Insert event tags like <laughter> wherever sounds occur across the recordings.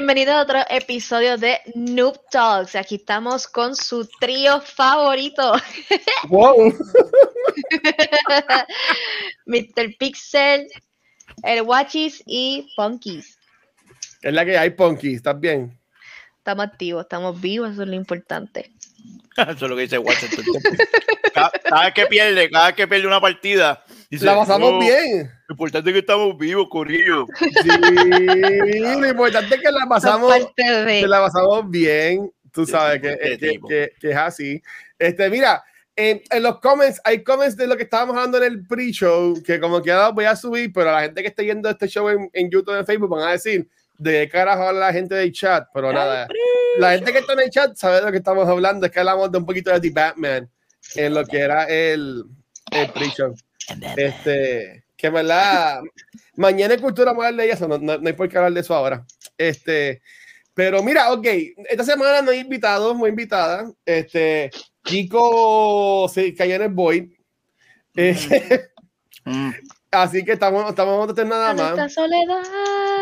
Bienvenidos a otro episodio de Noob Talks. Aquí estamos con su trío favorito. <laughs> Wow. Mr. Pixel, el Watchis y Punkies. Es la que hay, Ponky. ¿Estás bien? Estamos activos, estamos vivos, eso es lo importante. <laughs> Eso es lo que dice tiempo. <laughs> Cada, cada vez que pierde, cada vez que pierde una partida, dice, la pasamos "No, bien. Lo importante es que estamos vivos, Corillo. Sí, lo importante es que la pasamos, que la pasamos bien. Tú sabes que, este que- que- que es así. Este, mira, en, en los comments, hay comments de lo que estábamos hablando en el pre-show, que como que ahora voy a subir, pero la gente que esté viendo este show en, en YouTube, en Facebook, van a decir de carajo habla la gente del chat, pero nada. La gente que está en el chat sabe de lo que estamos hablando, es que hablamos de un poquito de The Batman en lo que era el, el pre-show. Este, que verdad, mañana en Cultura vamos a hablar de eso, no, no, no hay por qué hablar de eso ahora. Este, pero mira, ok, esta semana no hay invitados, muy invitada. Este, Kiko se cayó en el Void. Eh, Mm. <laughs> así que estamos, estamos a tener nada Esta más. soledad.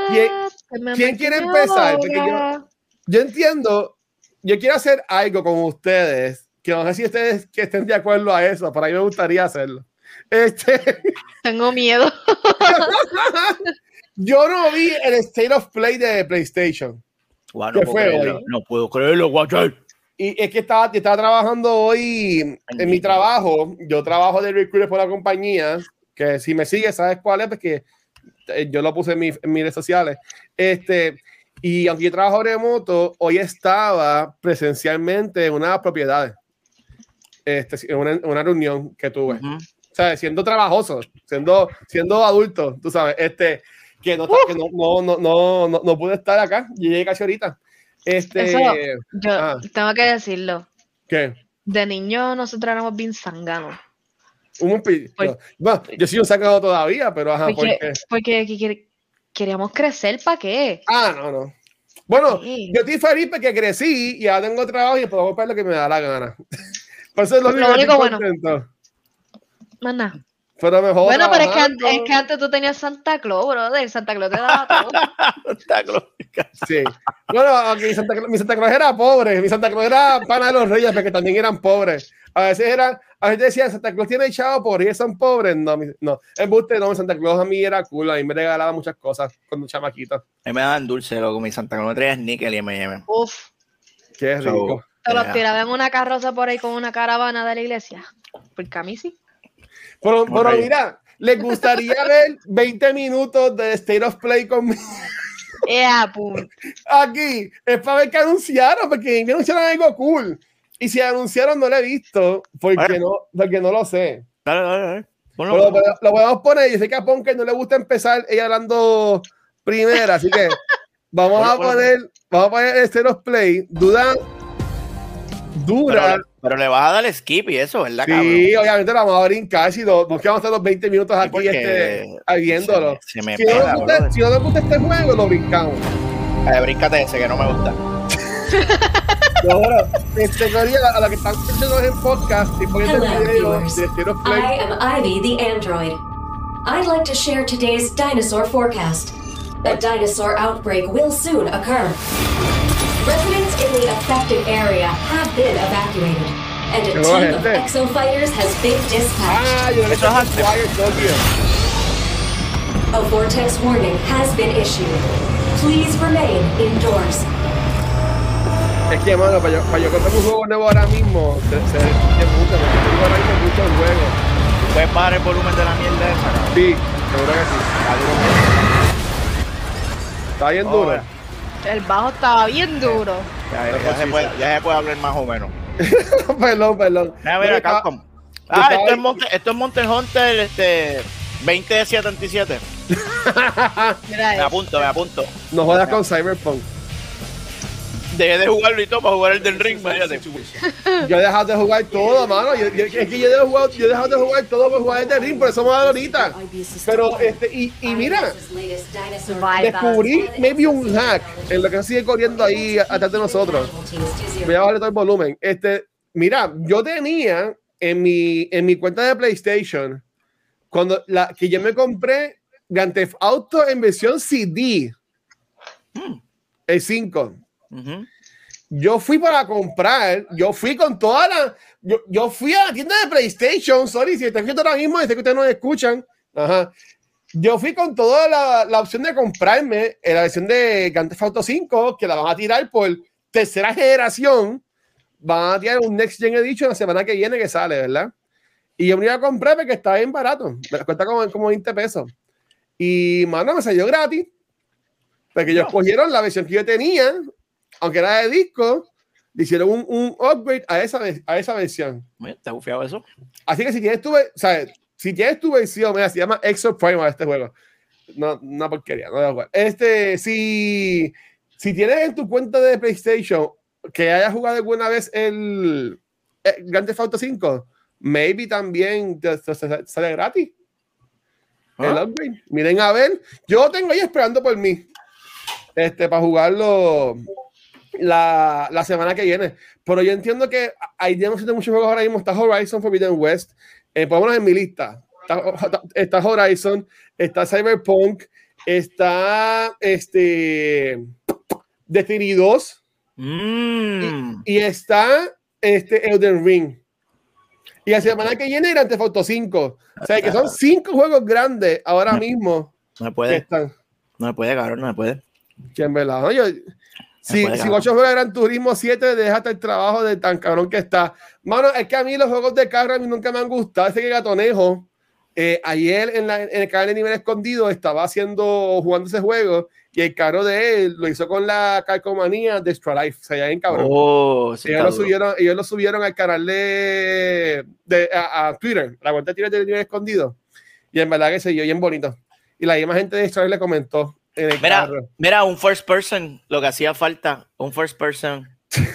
¿Quién- que me quién quiere empezar? Porque yo-. Yo entiendo, yo quiero hacer algo con ustedes, que no sé si ustedes que estén de acuerdo a eso, pero a mí me gustaría hacerlo. Este, <laughs> Tengo miedo. <laughs> yo no vi el State of Play de PlayStation. Guau, ¿Qué no, puedo fue creerlo, hoy? no puedo creerlo, Watcher. Y es que estaba, estaba trabajando hoy en mi trabajo. Yo trabajo de recruiter por la compañía, que si me sigues, sabes cuál es, porque yo lo puse en, mi- en mis redes sociales. Este, y aunque yo trabajo remoto, hoy estaba presencialmente en una propiedad, este, en una, una reunión que tuve. Ujú. O sea, siendo trabajoso, siendo, siendo adulto, tú sabes, este, que no, que no, no, no, no, no, no pude estar acá. Yo llegué casi ahorita. Este, Eso, yo ah. tengo que decirlo. ¿qué? De niño nosotros éramos bien zanganos. Un Pues- no, bueno, yo soy un sacado todavía, pero ajá, Porque, porque. porque que- que- queríamos crecer, ¿para qué? Ah, no, no. Bueno, Sí. yo estoy feliz porque crecí y ahora tengo trabajo y puedo comprar lo que me da la gana. <laughs> Por eso es lo, Lo único que único estoy bueno. contento. Más nada. Pero mejor. Bueno, pero es que, antes, es que antes tú tenías Santa Claus, brother. Santa Claus te daba todo. <laughs> Está claro. Sí. Bueno, aunque mi Santa, Claus, mi Santa Claus era pobre, mi Santa Claus era pana de los reyes, porque también eran pobres. A veces eran, a veces decían, Santa Claus tiene chavo por ellos son pobres. No, mi- no. En buste, no, Santa Claus a mí era cool, a mí me regalaba muchas cosas cuando chamaquito. A mí me daban dulce, loco. Mi Santa Claus me traía níquel y M&M. Uf. Qué rico. Te los Yeah. tiraba en una carroza por ahí con una caravana de la iglesia. Porque a mí sí. Pero, pero mira, les gustaría <laughs> ver 20 minutos de State of Play conmigo Ea, pum. <laughs> aquí. Es para ver que anunciaron, porque me anunciaron algo cool. Y si anunciaron, no lo he visto, porque, Bueno. no, porque no lo sé. Dale, dale, dale. Ponlo, Pero lo, lo podemos poner. Yo sé que a Ponker no le gusta empezar ella hablando primera, así que <laughs> vamos a poner, vamos a poner el State of Play. Duda, dura. Pero, pero le vas a dar skip y eso, ¿verdad, cabrón? Sí, obviamente la vamos a brincar si no, nos quedamos hasta los 20 minutos aquí este, viéndolo. Se Si me no, pega, gusta, brother. si no nos gusta este juego, lo brincamos. Eh, bríncate ese que no me gusta. <laughs> Pero bueno, este, a la que están escuchando en podcast y poniendo el video viewers. de State Play. I am Ivy the android. I'd like to share today's dinosaur forecast. A dinosaur outbreak will soon occur. Residents in the affected area have been evacuated, and a team of exo fighters has been dispatched. Ah, yo le he Eso es antes. Quiet Tokyo. A vortex warning has been issued. Please remain indoors. Es que, mano, para yo, para yo comprar un juego nuevo ahora mismo, se, se, se puta, porque tengo ahora mismo mucho el juego. ¿Puedes bajar el volumen de la mierda esa? Sí, seguro que sí. Está bien duro. El bajo estaba bien duro. Ya, ya, se puede, ya se puede hablar más o menos. <laughs> perdón, perdón. Estaba- Capcom. yo Ah, esto es, Monte, esto es Monster Hunter este, 2077. <laughs> <laughs> Mira Me apunto, me apunto. No jodas con Cyberpunk. Dejé de jugarlo y todo para jugar el del ring, imagínate. Yo he dejado de jugar todo, mano. Yo, yo- es que yo he, dejado, yo he dejado de jugar todo por jugar el de ring, por eso me va ahorita. Pero, este, y, y mira, descubrí maybe un hack en lo que sigue corriendo ahí atrás de nosotros. Voy a bajarle todo el volumen. Este, mira, yo tenía en mi, en mi cuenta de PlayStation, cuando la que yo me compré Grand Theft Auto en versión CD, el 5. Ujú. Yo fui para comprar, yo fui con toda la. Yo, yo fui a la tienda de PlayStation, sorry, si están viendo ahora mismo, desde que ustedes no me escuchan. Ajá. Yo fui con toda la, la opción de comprarme eh, la versión de Grand Theft Auto 5, que la van a tirar por tercera generación. Van a tirar un Next Gen Edition la semana que viene que sale, ¿verdad? Y yo me iba a comprar porque estaba bien barato. Me cuesta como, como 20 pesos. Y, mano, me salió gratis. Porque ellos cogieron la versión que yo tenía, aunque era de disco, le hicieron un, un upgrade a esa, a esa versión. Mira, ¿Te ha bufiado eso? Así que si tienes tu, o sea, si tienes tu versión, mira, se llama Exo Primal este juego. No, una porquería, no jugar. Este, si, si tienes en tu cuenta de PlayStation que hayas jugado alguna vez el, el Grand Theft Auto 5, maybe también te, te- te sale gratis. El ¿Ah? upgrade. Miren a ver, yo tengo ahí esperando por mí. Este, para jugarlo la, la semana que viene. Pero yo entiendo que hay demasiados muchos juegos ahora mismo. Está Horizon Forbidden West. Eh, pongámonos en mi lista. Está, está Horizon, está Cyberpunk, está este Destiny 2 Mm. y está este Elden Ring. Y la semana que viene Theft Auto 5. O sea, que son cinco juegos grandes ahora mismo No me que puede, están. no me puede, cabrón, no me puede. Que en verdad, ¿no? Yo- si, si. Guacho juega Gran Turismo 7, déjate el trabajo de tan cabrón que está. Mano, es que a mí los juegos de carro a mí nunca me han gustado. Ese que Gatonejo, eh, ayer en, la- en el canal de Nivel Escondido, estaba haciendo, jugando ese juego y el carro de él lo hizo con la calcomanía de Extra Life. O sea, ya bien cabrón. Oh, sí, ellos, lo subieron, ellos lo subieron al canal de, de- a, a Twitter, la cuenta de Twitter de Nivel Escondido. Y en verdad que se vio bien bonito. Y la misma gente de Extra Life le comentó en Mira, mira, un first person, lo que hacía falta, un first person. <laughs>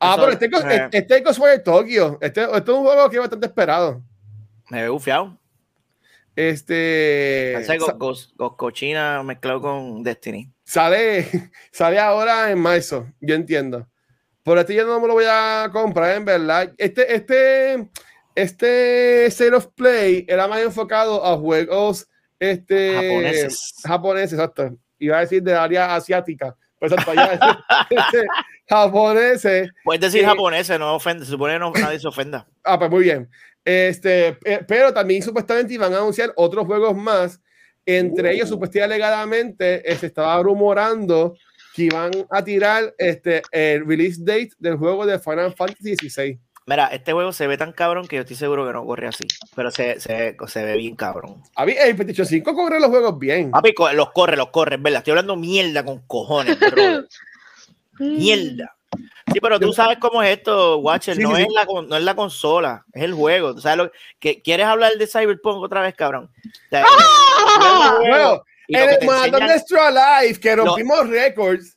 Ah, pero este, eh. este es Ghostwire Tokyo. Este, este es un juego que es bastante esperado. Me ve bufiado. Este Parece go- Goscochina mezclado con Destiny. sale, <laughs> sale ahora en marzo, yo entiendo. Por este yo no me lo voy a comprar, en verdad. Este, este, este State of Play era más enfocado a juegos este, Japoneses. japoneses, exacto. Iba a decir de área asiática. Pues exacto, <laughs> este, japoneses. Puedes decir Eh, japoneses, no ofende. Se supone que no, nadie se ofenda. <laughs> Ah, pues muy bien. Este, pe- pero también supuestamente iban a anunciar otros juegos más. Entre ellos, supuestamente alegadamente, se estaba rumorando que iban a tirar este, el release date del juego de Final Fantasy XVI. Mira, este juego se ve tan cabrón que yo estoy seguro que no corre así. Pero se, se, se ve bien cabrón. A mí, el PlayStation 5 corre los juegos bien. Papi, los corre, los corre, es verdad. Estoy hablando mierda con cojones, brother. <laughs> Mierda. Sí, pero tú sabes cómo es esto, Watcher. Sí, no, sí, es sí. La, con- no es la consola, es el juego. ¿Tú sabes lo que quieres hablar de Cyberpunk otra vez, cabrón? O sea, <laughs> ¡Ah! Bueno, en el enseñan- de Extra Life, que rompimos récords,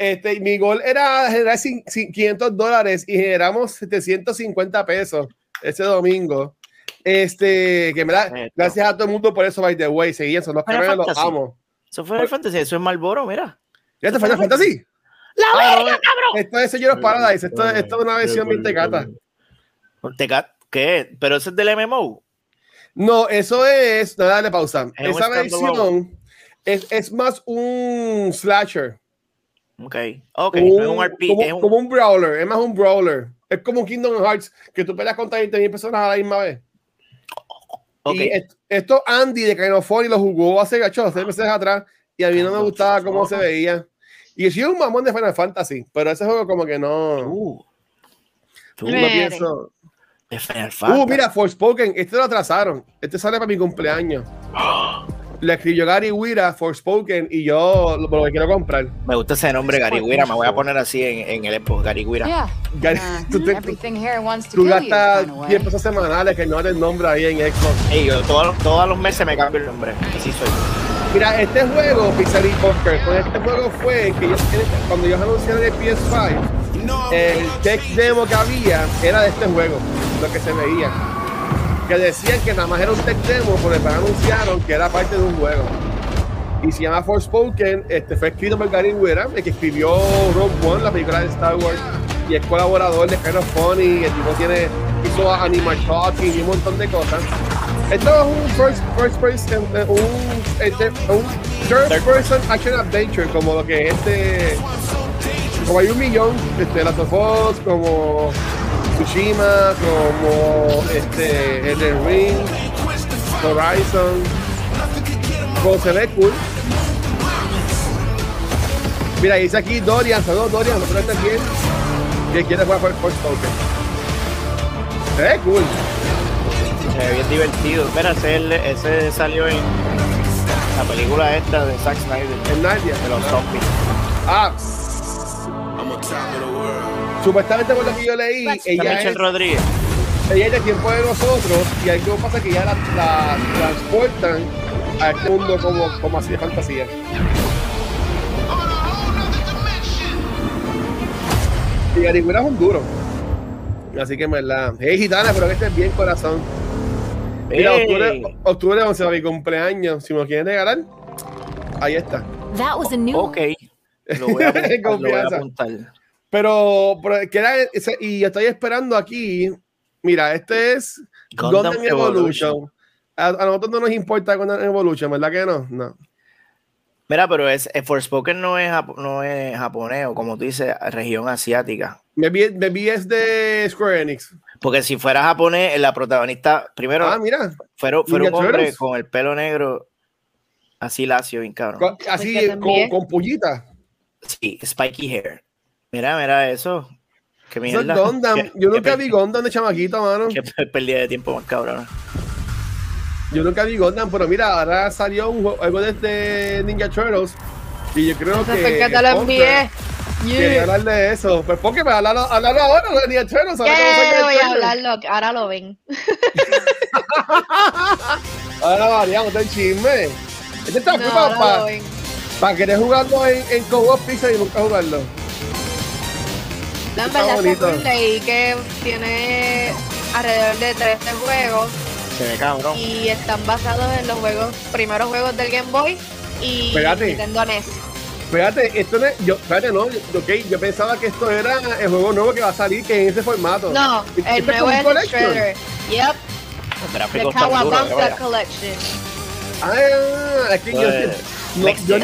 este, mi gol era generar cin- cin- 500 dólares y generamos 750 pesos ese domingo. Este, que me da, gracias a todo el mundo por eso, by the way, los Final cabrones, los Fantasy. amo. Eso fue el Fantasy, eso es Malboro, mira. ¿Ya te Final Fantasy? ¡La Ah, verga, no, cabrón! Esto es Señor of Paradise, esto, esto es una versión bien tecata. Teca- ¿Qué? ¿Pero eso es del MMO? No, eso es, no, dale pausa. Es Esa versión es, es más un slasher. Ok, ok. es un RP, como- es un- como un brawler, es más un brawler. Es como un Kingdom Hearts, que tú peleas contra 20.000 personas a la misma vez. ok. Y est- esto Andy de Kinofony lo jugó hace gacho, seis meses atrás, y a mí no me gustaba cómo se veía. Y yo soy un mamón de Final Fantasy, pero ese juego como que no, Uh, tú, no pienso. de Final Fantasy. Uh, mira, Forspoken, este lo atrasaron. Este sale para mi cumpleaños. <gasps> <gasps> Le escribió Gary Wira, Forspoken, y yo lo, lo quiero comprar. Me gusta ese nombre, Gary Guira. Me voy a poner así en, en el Expo, Gary Guira. Yeah. Gary, Uh, tú, te- everything here wants to tú gastas gone away. 10 pesos semanales que no el nombre ahí en Xbox. Ey, yo todos, todos los meses me cambio el nombre. Así soy. Mira, este juego, Pixar y Bunker, con este juego fue que ellos, cuando ellos anunciaron el PS5, el tech demo que había era de este juego, lo que se veía. Que decían que nada más era un tech demo, pero después anunciaron que era parte de un juego. Y se llama Forspoken, este fue escrito por Gary Wera, el que escribió Rogue One, la película de Star Wars, y es colaborador de Kind of Funny, el tipo tiene, hizo Animal Talking y un montón de cosas. Esto es un first, first person, eh, un, este, un third person action adventure, como lo que es este, como hay un millón, este, Last of Us, como Tsushima, como este, Elden Ring, Horizon, como se ve cool. Mira, dice aquí Dorian, saludos Dorian, no estás bien. Que quiere jugar por Force Token. Se ve cool. Se ve bien divertido. Espera, ese, ese salió en la película esta de Zack Snyder. En Nadia. De los zombies. Ah. Supuestamente por lo que yo leí, ella Michelle es, Rodríguez. ella es de tiempo de nosotros y algo pasa que ya la, la transportan a este mundo como, como así de fantasía. Y Gary Wera es un duro. Así que en verdad. Hey gitana, pero que estés bien corazón. Mira, Ey. octubre, octubre 11 para mi cumpleaños. Si me lo quieren regalar, ahí está. That was a new Ok. Lo voy a <laughs> apuntar. lo voy a Confianza. apuntar. Pero, pero queda ese- y estoy esperando aquí. Mira, este es Gundam Gundam, Evolution. A, a nosotros no nos importa Gundam Evolution, ¿verdad que no? No. Mira, pero es, el Forspoken no es, no es japonés o como tú dices, región asiática. Maybe, maybe es de Square Enix. Porque si fuera japonés, la protagonista, primero, Ah, mira. fuera, fuera un hombre con el pelo negro, así lacio, bien cabrón. Así, con, con pullita. Sí, spiky hair. Mira, mira eso. Qué Eso es mierda. Gundam. Qué- Yo qué nunca vi Gundam de chamaquito, mano. Qué pérdida de tiempo más cabrón. Yo nunca vi Gundam, pero mira, ahora salió un juego, algo de este Ninja Turtles. Y yo creo Eso que. que te lo envié. Quería hablar de eso. Pues porque me hablarlo, hablarlo ahora, de Ninja Turtles. ahora que no saqué ¿Qué el voy a hablarlo? Ahora lo ven. <laughs> Ahora variamos el chisme. Este está No, para, ven. para querer jugarlo en, en Co-op Pizza y nunca jugarlo. No, en Está verdad bonito. Leí que tiene alrededor de 13 juegos Se ve cabrón. y están basados en los juegos, primeros juegos del Game Boy y Espérate. Nintendo NES. Espérate, esto no es, yo, espérate, no, yo- ok, yo pensaba que esto era el juego nuevo que va a salir, que en ese formato. No, ¿Esto el nuevo es el? Shredder. Yep, Los the gráficos Kawabunga. Collection. Ah, es que yo, Eh, no, yo.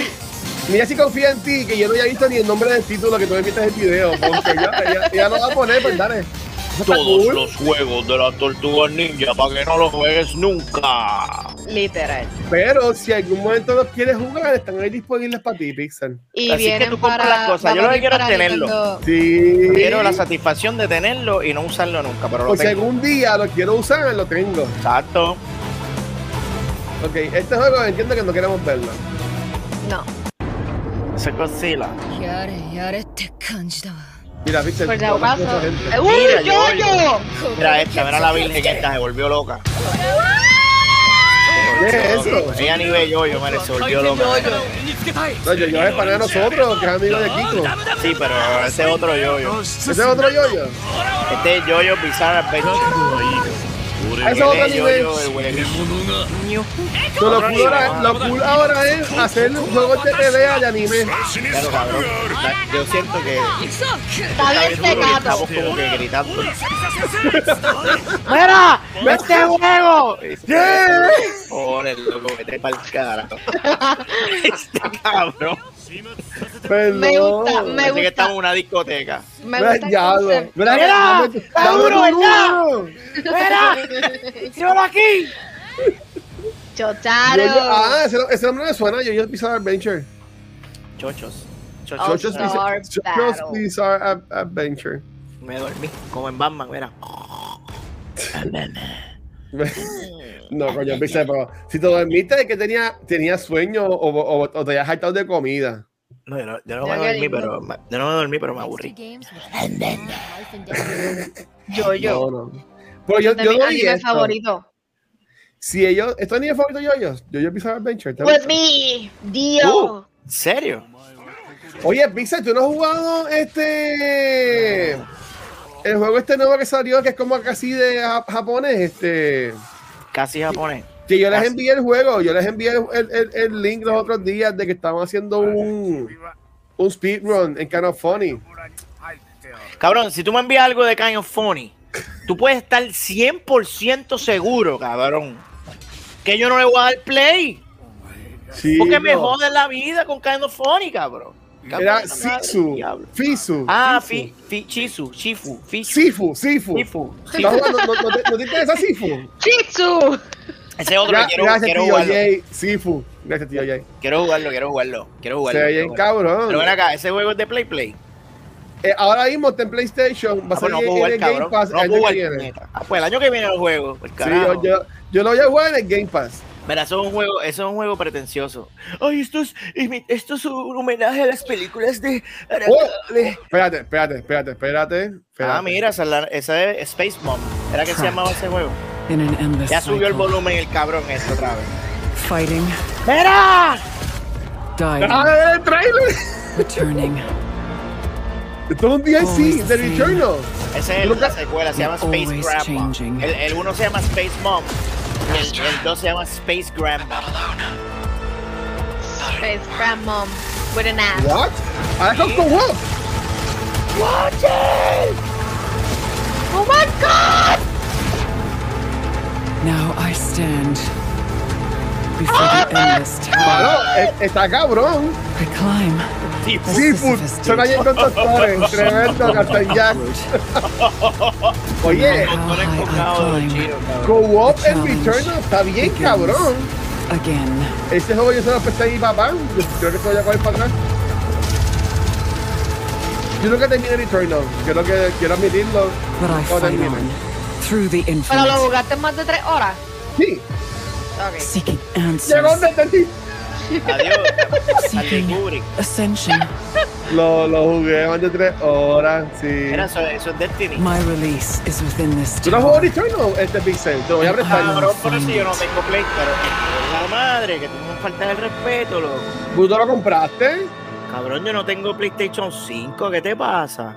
Ni- mira si confía en ti, que yo no había visto ni el nombre del título que tú me enviaste el video. Porque ya, ya, ya lo va a poner, pues dale. Todos cool. los juegos de las tortugas ninja para que no los juegues nunca. Literal. Pero si algún momento los quieres jugar, están ahí disponibles para ti, Pixel. Y Así que vienen tú compras para. las cosas. Yo lo que quiero es tenerlo. Nintendo. Sí. Quiero la satisfacción de tenerlo y no usarlo nunca, pero lo Por si algún día lo quiero usar, lo tengo. Exacto. Ok, este juego entiendo que no queremos verlo. No. Eso es Mira, viste. Por si yo, Mira esta, mira la virgen esta, se volvió loca. ¿Qué es eso? Ella ni ve yo, yo, mire, se volvió loca. No, yo, yo es para nosotros, que es amigo de Kiko. Sí, pero ese es otro yo, yo. ¿Ese es otro yo, yo? Este es yo, yo Bizarre Adventure. Ese es otro nivel. Lo, cool ahora, lo cool ahora es hacer juegos de pelea de anime. Claro, cabrón. Yo siento que Está bien y tecato. estamos como que gritando. ¡Mira! ¡Este juego! ¿Qué? Joder, loco, vete pa'l carajo. <laughs> Este cabrón. Perdón. Me gusta, me que gusta. estamos en una discoteca. Me gusta ya. Mira, Mira. ¡Mira! ¡Tíralo aquí! Chotaro. Yo- yo- Ah, ese, ese nombre me suena. Yo, yo Bizarre Adventure. Chochos. Chocho's Bizarre- Chocho's Battle. Bizarre Ad- Adventure. Me dormí, como en Batman, mira. <laughs> No, coño, Pixel, pero si te dormiste es que tenía, tenía sueño o, o, o te habías hartado de comida. No, yo no, yo no me dormí, pero me- yo no me dormí, pero me aburrí. Yo, yo. No, no. Pero yo, yo esto. favoritos. Si ellos, esto ni es favorito de ellos, yo yo Bizarre Adventure. ¿te With gusta? me, Dio. Uh, ¿En serio? Oye, Pixel, ¿tú no has jugado este el juego este nuevo que salió que es como casi de ja- japonés, este Casi japonés. que yo les Casi. envié el juego, yo les envié el, el- el- el link los otros días de que estaban haciendo un un speedrun en Kind of Funny. Cabrón, si tú me envías algo de Kind of Funny, tú puedes estar 100% seguro, cabrón, que yo no le voy a dar play. Sí, Porque me no. jode la vida con Kind of Funny, cabrón. Era Sisu. Fisu. Ah, Fisu. fi, fi, Chisu, Shifu, Fisu, Sifu, Sifu. Sifu. ¿No, no te, no te interesa Sifu? Chitsu. Ese otro que quiero, gracias, quiero tío jugarlo. Jay. Sifu. Gracias, tío Jay. Quiero jugarlo, quiero jugarlo. Quiero Se jugarlo. ve quiero bien cabrón. Pero ven acá, ese juego es de Play Play. Eh, ahora mismo está en PlayStation. Va a Ah, pues salir no puedo en jugar, el Game. Pass No el año jugar, que viene. Ah, pues el año que viene el juego. Pues Sí, yo, yo lo voy a jugar en el Game Pass. Mira, eso es un juego, eso es un juego pretencioso. Ay, esto es, esto es un homenaje a las películas de. Oh. de- Espérate, espérate, espérate, espérate. espérate. Ah, mira, esa es, la- esa es Space Mom. ¿Era que se llamaba ese juego? Ya subió el volumen el cabrón esto otra vez. Fighting, ¡Mira! dying, ¡Ah, el trailer! returning. <laughs> Esto es un DLC Always de the same. Returnal. Esa es la secuela, se llama Space Always Grandma. changing. El, el uno se llama Space Mom. y El, el dos se llama Space Grandma. Space Grandmom with an ass. What? Ahora con con Wolf. Oh my god! Now I stand before the endless tower. Mano, eh, está cabrón. I climb. Seafood. Se cayó con doctores. Tremendo Captain Jack. Oye. Co-op en Challenge Returnal está bien cabrón. Again. Este juego yo se lo presté a mi papá. Yo creo que se lo voy a coger para atrás. Yo nunca terminé Returnal. Quiero, que, quiero admitirlo. Pero lo jugaste más de tres horas. Sí, Ok. seeking llegó answers, donde entendí. <laughs> Adiós. Ascension. Lo, lo jugué más de tres horas, sí. Era eso, eso es Destiny. My release is within this ¿Tú no has jugado. Returnal, este Pixel? Te lo voy a prestar. Cabrón, por eso yo no tengo Play, pero la madre, que tú me faltas el respeto, loco. ¿Tú lo compraste? Cabrón, yo no tengo PlayStation 5, ¿qué te pasa?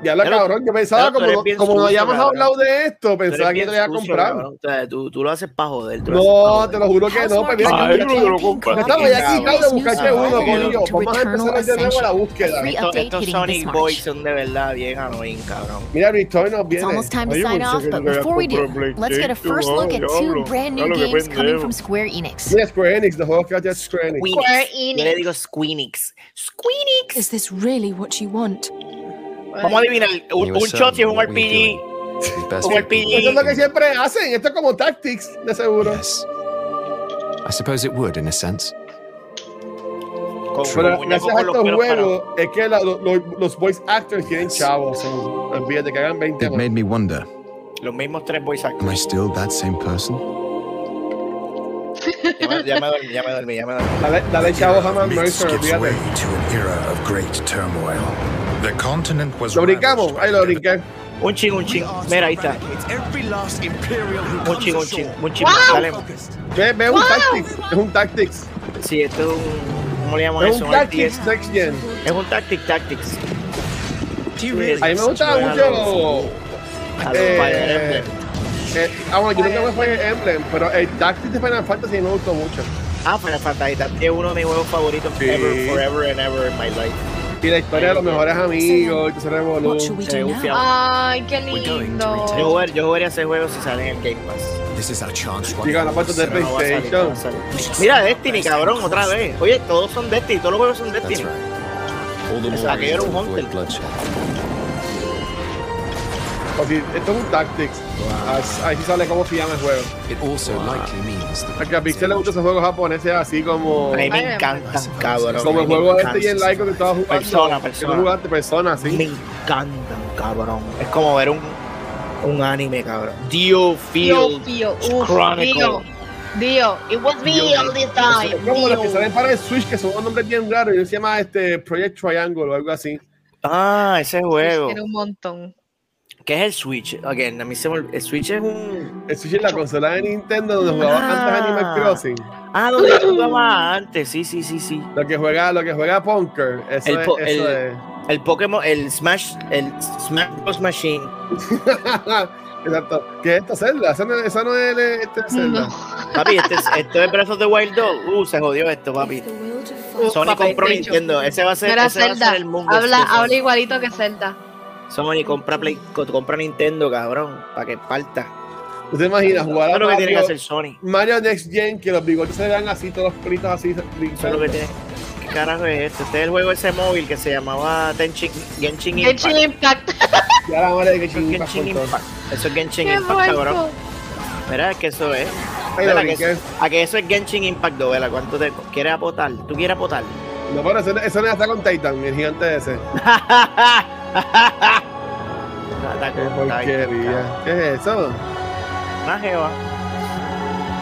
Ya Pero- cabrón, yo pensaba, pero como, como no sucio, habíamos cabrón. hablado de esto, pensaba que te lo iba a comprar. O sea, tú, tú lo haces para joder. tú pa' No, te lo juro que no. Pues mira, Ay, yo pero te lo compras. me estaba ya Cabrón. quitando de buscarte uno, coño. Vamos a empezar de nuevo la búsqueda. Estos, estos Sonic. Boys son de verdad bien annoying, cabrón. Mira, Returnal It's viene. almost time to sign off, but before we do, let's get a first look at two brand new games coming from Square Enix. Mira, Square Enix, los juegos que hace Square Enix. Square. Yo le digo Squeenix. Squeenix. Is this really what you want? Vamos a adivinar. Un, un shot y es un RPG. Como el. Eso es lo que siempre hacen. Esto es como Tactics, de seguro. Yes. I suppose it would, in a sense. Con, Pero gracias a estos juegos, es que la- lo- lo- los voice actors tienen chavos. Olvídate que hagan 20 It made me wonder Los mismos tres voice actors. am I still that same person? Ya me, dormí, ya me dormí, ya me dormí. Dale, dale chavos a Man Mercer, olvídate. to an era of great turmoil. The continent was Lo brincamos, ahí lo. Un ching, un ching. Mira, ahí está. Un ching, un ching. Un ching. Dale. Ve, ve un Tactics, es un Tactics. Sí, esto es un. ¿Cómo le llamamos Es eso? un Tactics. Next Gen. Es un Tactic Tactics. A mí me gustaba mucho. A los eh, Fire Emblem. eh, ah, bueno, yo nunca me Fire Emblem, pero el Tactics de Final Fantasy me gustó mucho. Ah, Final Fantasy es uno de mis juegos favoritos Sí. ever, forever and ever in my life. Y la historia de los mejores amigos, y Se bufiado. Ay, qué lindo. Yo jugaría, yo jugaría ese juego si sale en el Game Pass. This is our chance. Diga, la parte de PlayStation. Mira Destiny, cabrón, otra vez. Oye, todos son Destiny, todos los juegos son Destiny. aquello era un Hunter. Si, esto es un Tactics. Ahí- Ahí sí sale cómo se llama el juego. It also likely means that Porque a Pixel le gustan esos juegos japoneses así como. A mí Ay, me encantan, cabrón. Como el me juego este y el laico que estaba jugando. Persona, que persona. tú jugaste persona, Me sí. encantan, cabrón. Es como ver un, un anime, cabrón. Dio Field Dio, Chronicle. Dio, Dio, it was me Dio. all the Es time. como los que salen para el Switch, que son unos nombres bien raros. Y se llama este Project Triangle o algo así. Ah, ese juego. Tiene un montón. ¿Qué es el Switch? Again, a mí se me olvidó. El Switch es un. El Switch es la consola de Nintendo donde jugaba Ah. antes Animal Crossing. Ah, donde yo jugaba antes. Sí, sí, sí, sí. Lo que juega, lo que juega Punker. Eso El es, po- eso el- El Pokémon, el Smash, el Smash Bros. Machine. <laughs> Exacto. ¿Qué es esto, Zelda? Eso no, eso no es Zelda. No. <laughs> Papi, este es, esto es Breath of the Wild 2. Uh, se jodió esto, papi. Uh, Sony compró. Nintendo. Ese va a ser, ese va a Zelda, ser el mundo. habla, habla igualito que Zelda. Sony compra, Play, co- compra Nintendo, cabrón, para que parta. ¿Tú te imaginas jugar a es lo que tiene que Mario, hacer Sony. Mario Next Gen, que los bigotes se vean así, todos los pelitos así? Eso es lo que tiene. ¿Qué carajo es esto? Este es el juego ese móvil que se llamaba Tenchin, Genshin Impact. Genshin Impact. Ya la madre de que Eso es chingas Genshin. Impact. Eso es Genshin Qué Impact, cabrón. Mira, que eso es. Ay, que eso- a que eso es Genshin Impact 2, ¿verdad? ¿Cuánto te quieres apotar? ¿Tú quieres apotar? No, pero eso, eso no está con Titan, el gigante ese. <laughs> Qué porquería. ¿Qué es eso? Una jeva.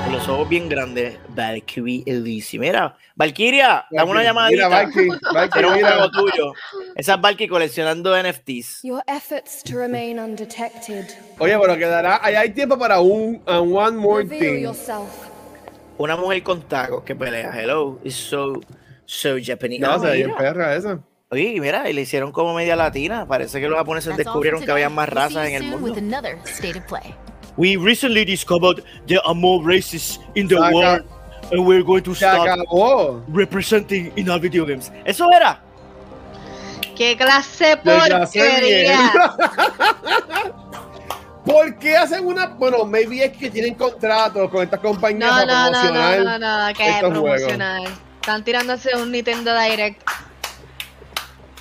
Con los ojos bien grandes. Valkyrie Elysium. Mira, Valkyria, dame una Mira, llamadita. Valky, Valky, <laughs> Era un mira. juego tuyo. Esa es Valky coleccionando NFTs. Your efforts to remain undetected. Oye, pero quedará. Ahí hay tiempo para un uh, one more Reveal thing. yourself. Una mujer con tacos que pelea. Hello. It's so, so Japanese. No, Ah, se ve bien perra eso. Oye, mira, y le hicieron como media latina. Parece que los japoneses descubrieron que había más razas en el mundo. with another state of play. We recently discovered there are more races in the Se acabó. world and we're going to start representing in our video games. Eso era. ¡Qué clase porquería! <laughs> ¿Por qué hacen una.? Bueno, maybe es que tienen contratos con estas compañías No, para no, no, promocionar. no, no, no, que estos promocional. Están tirándose un Nintendo Direct.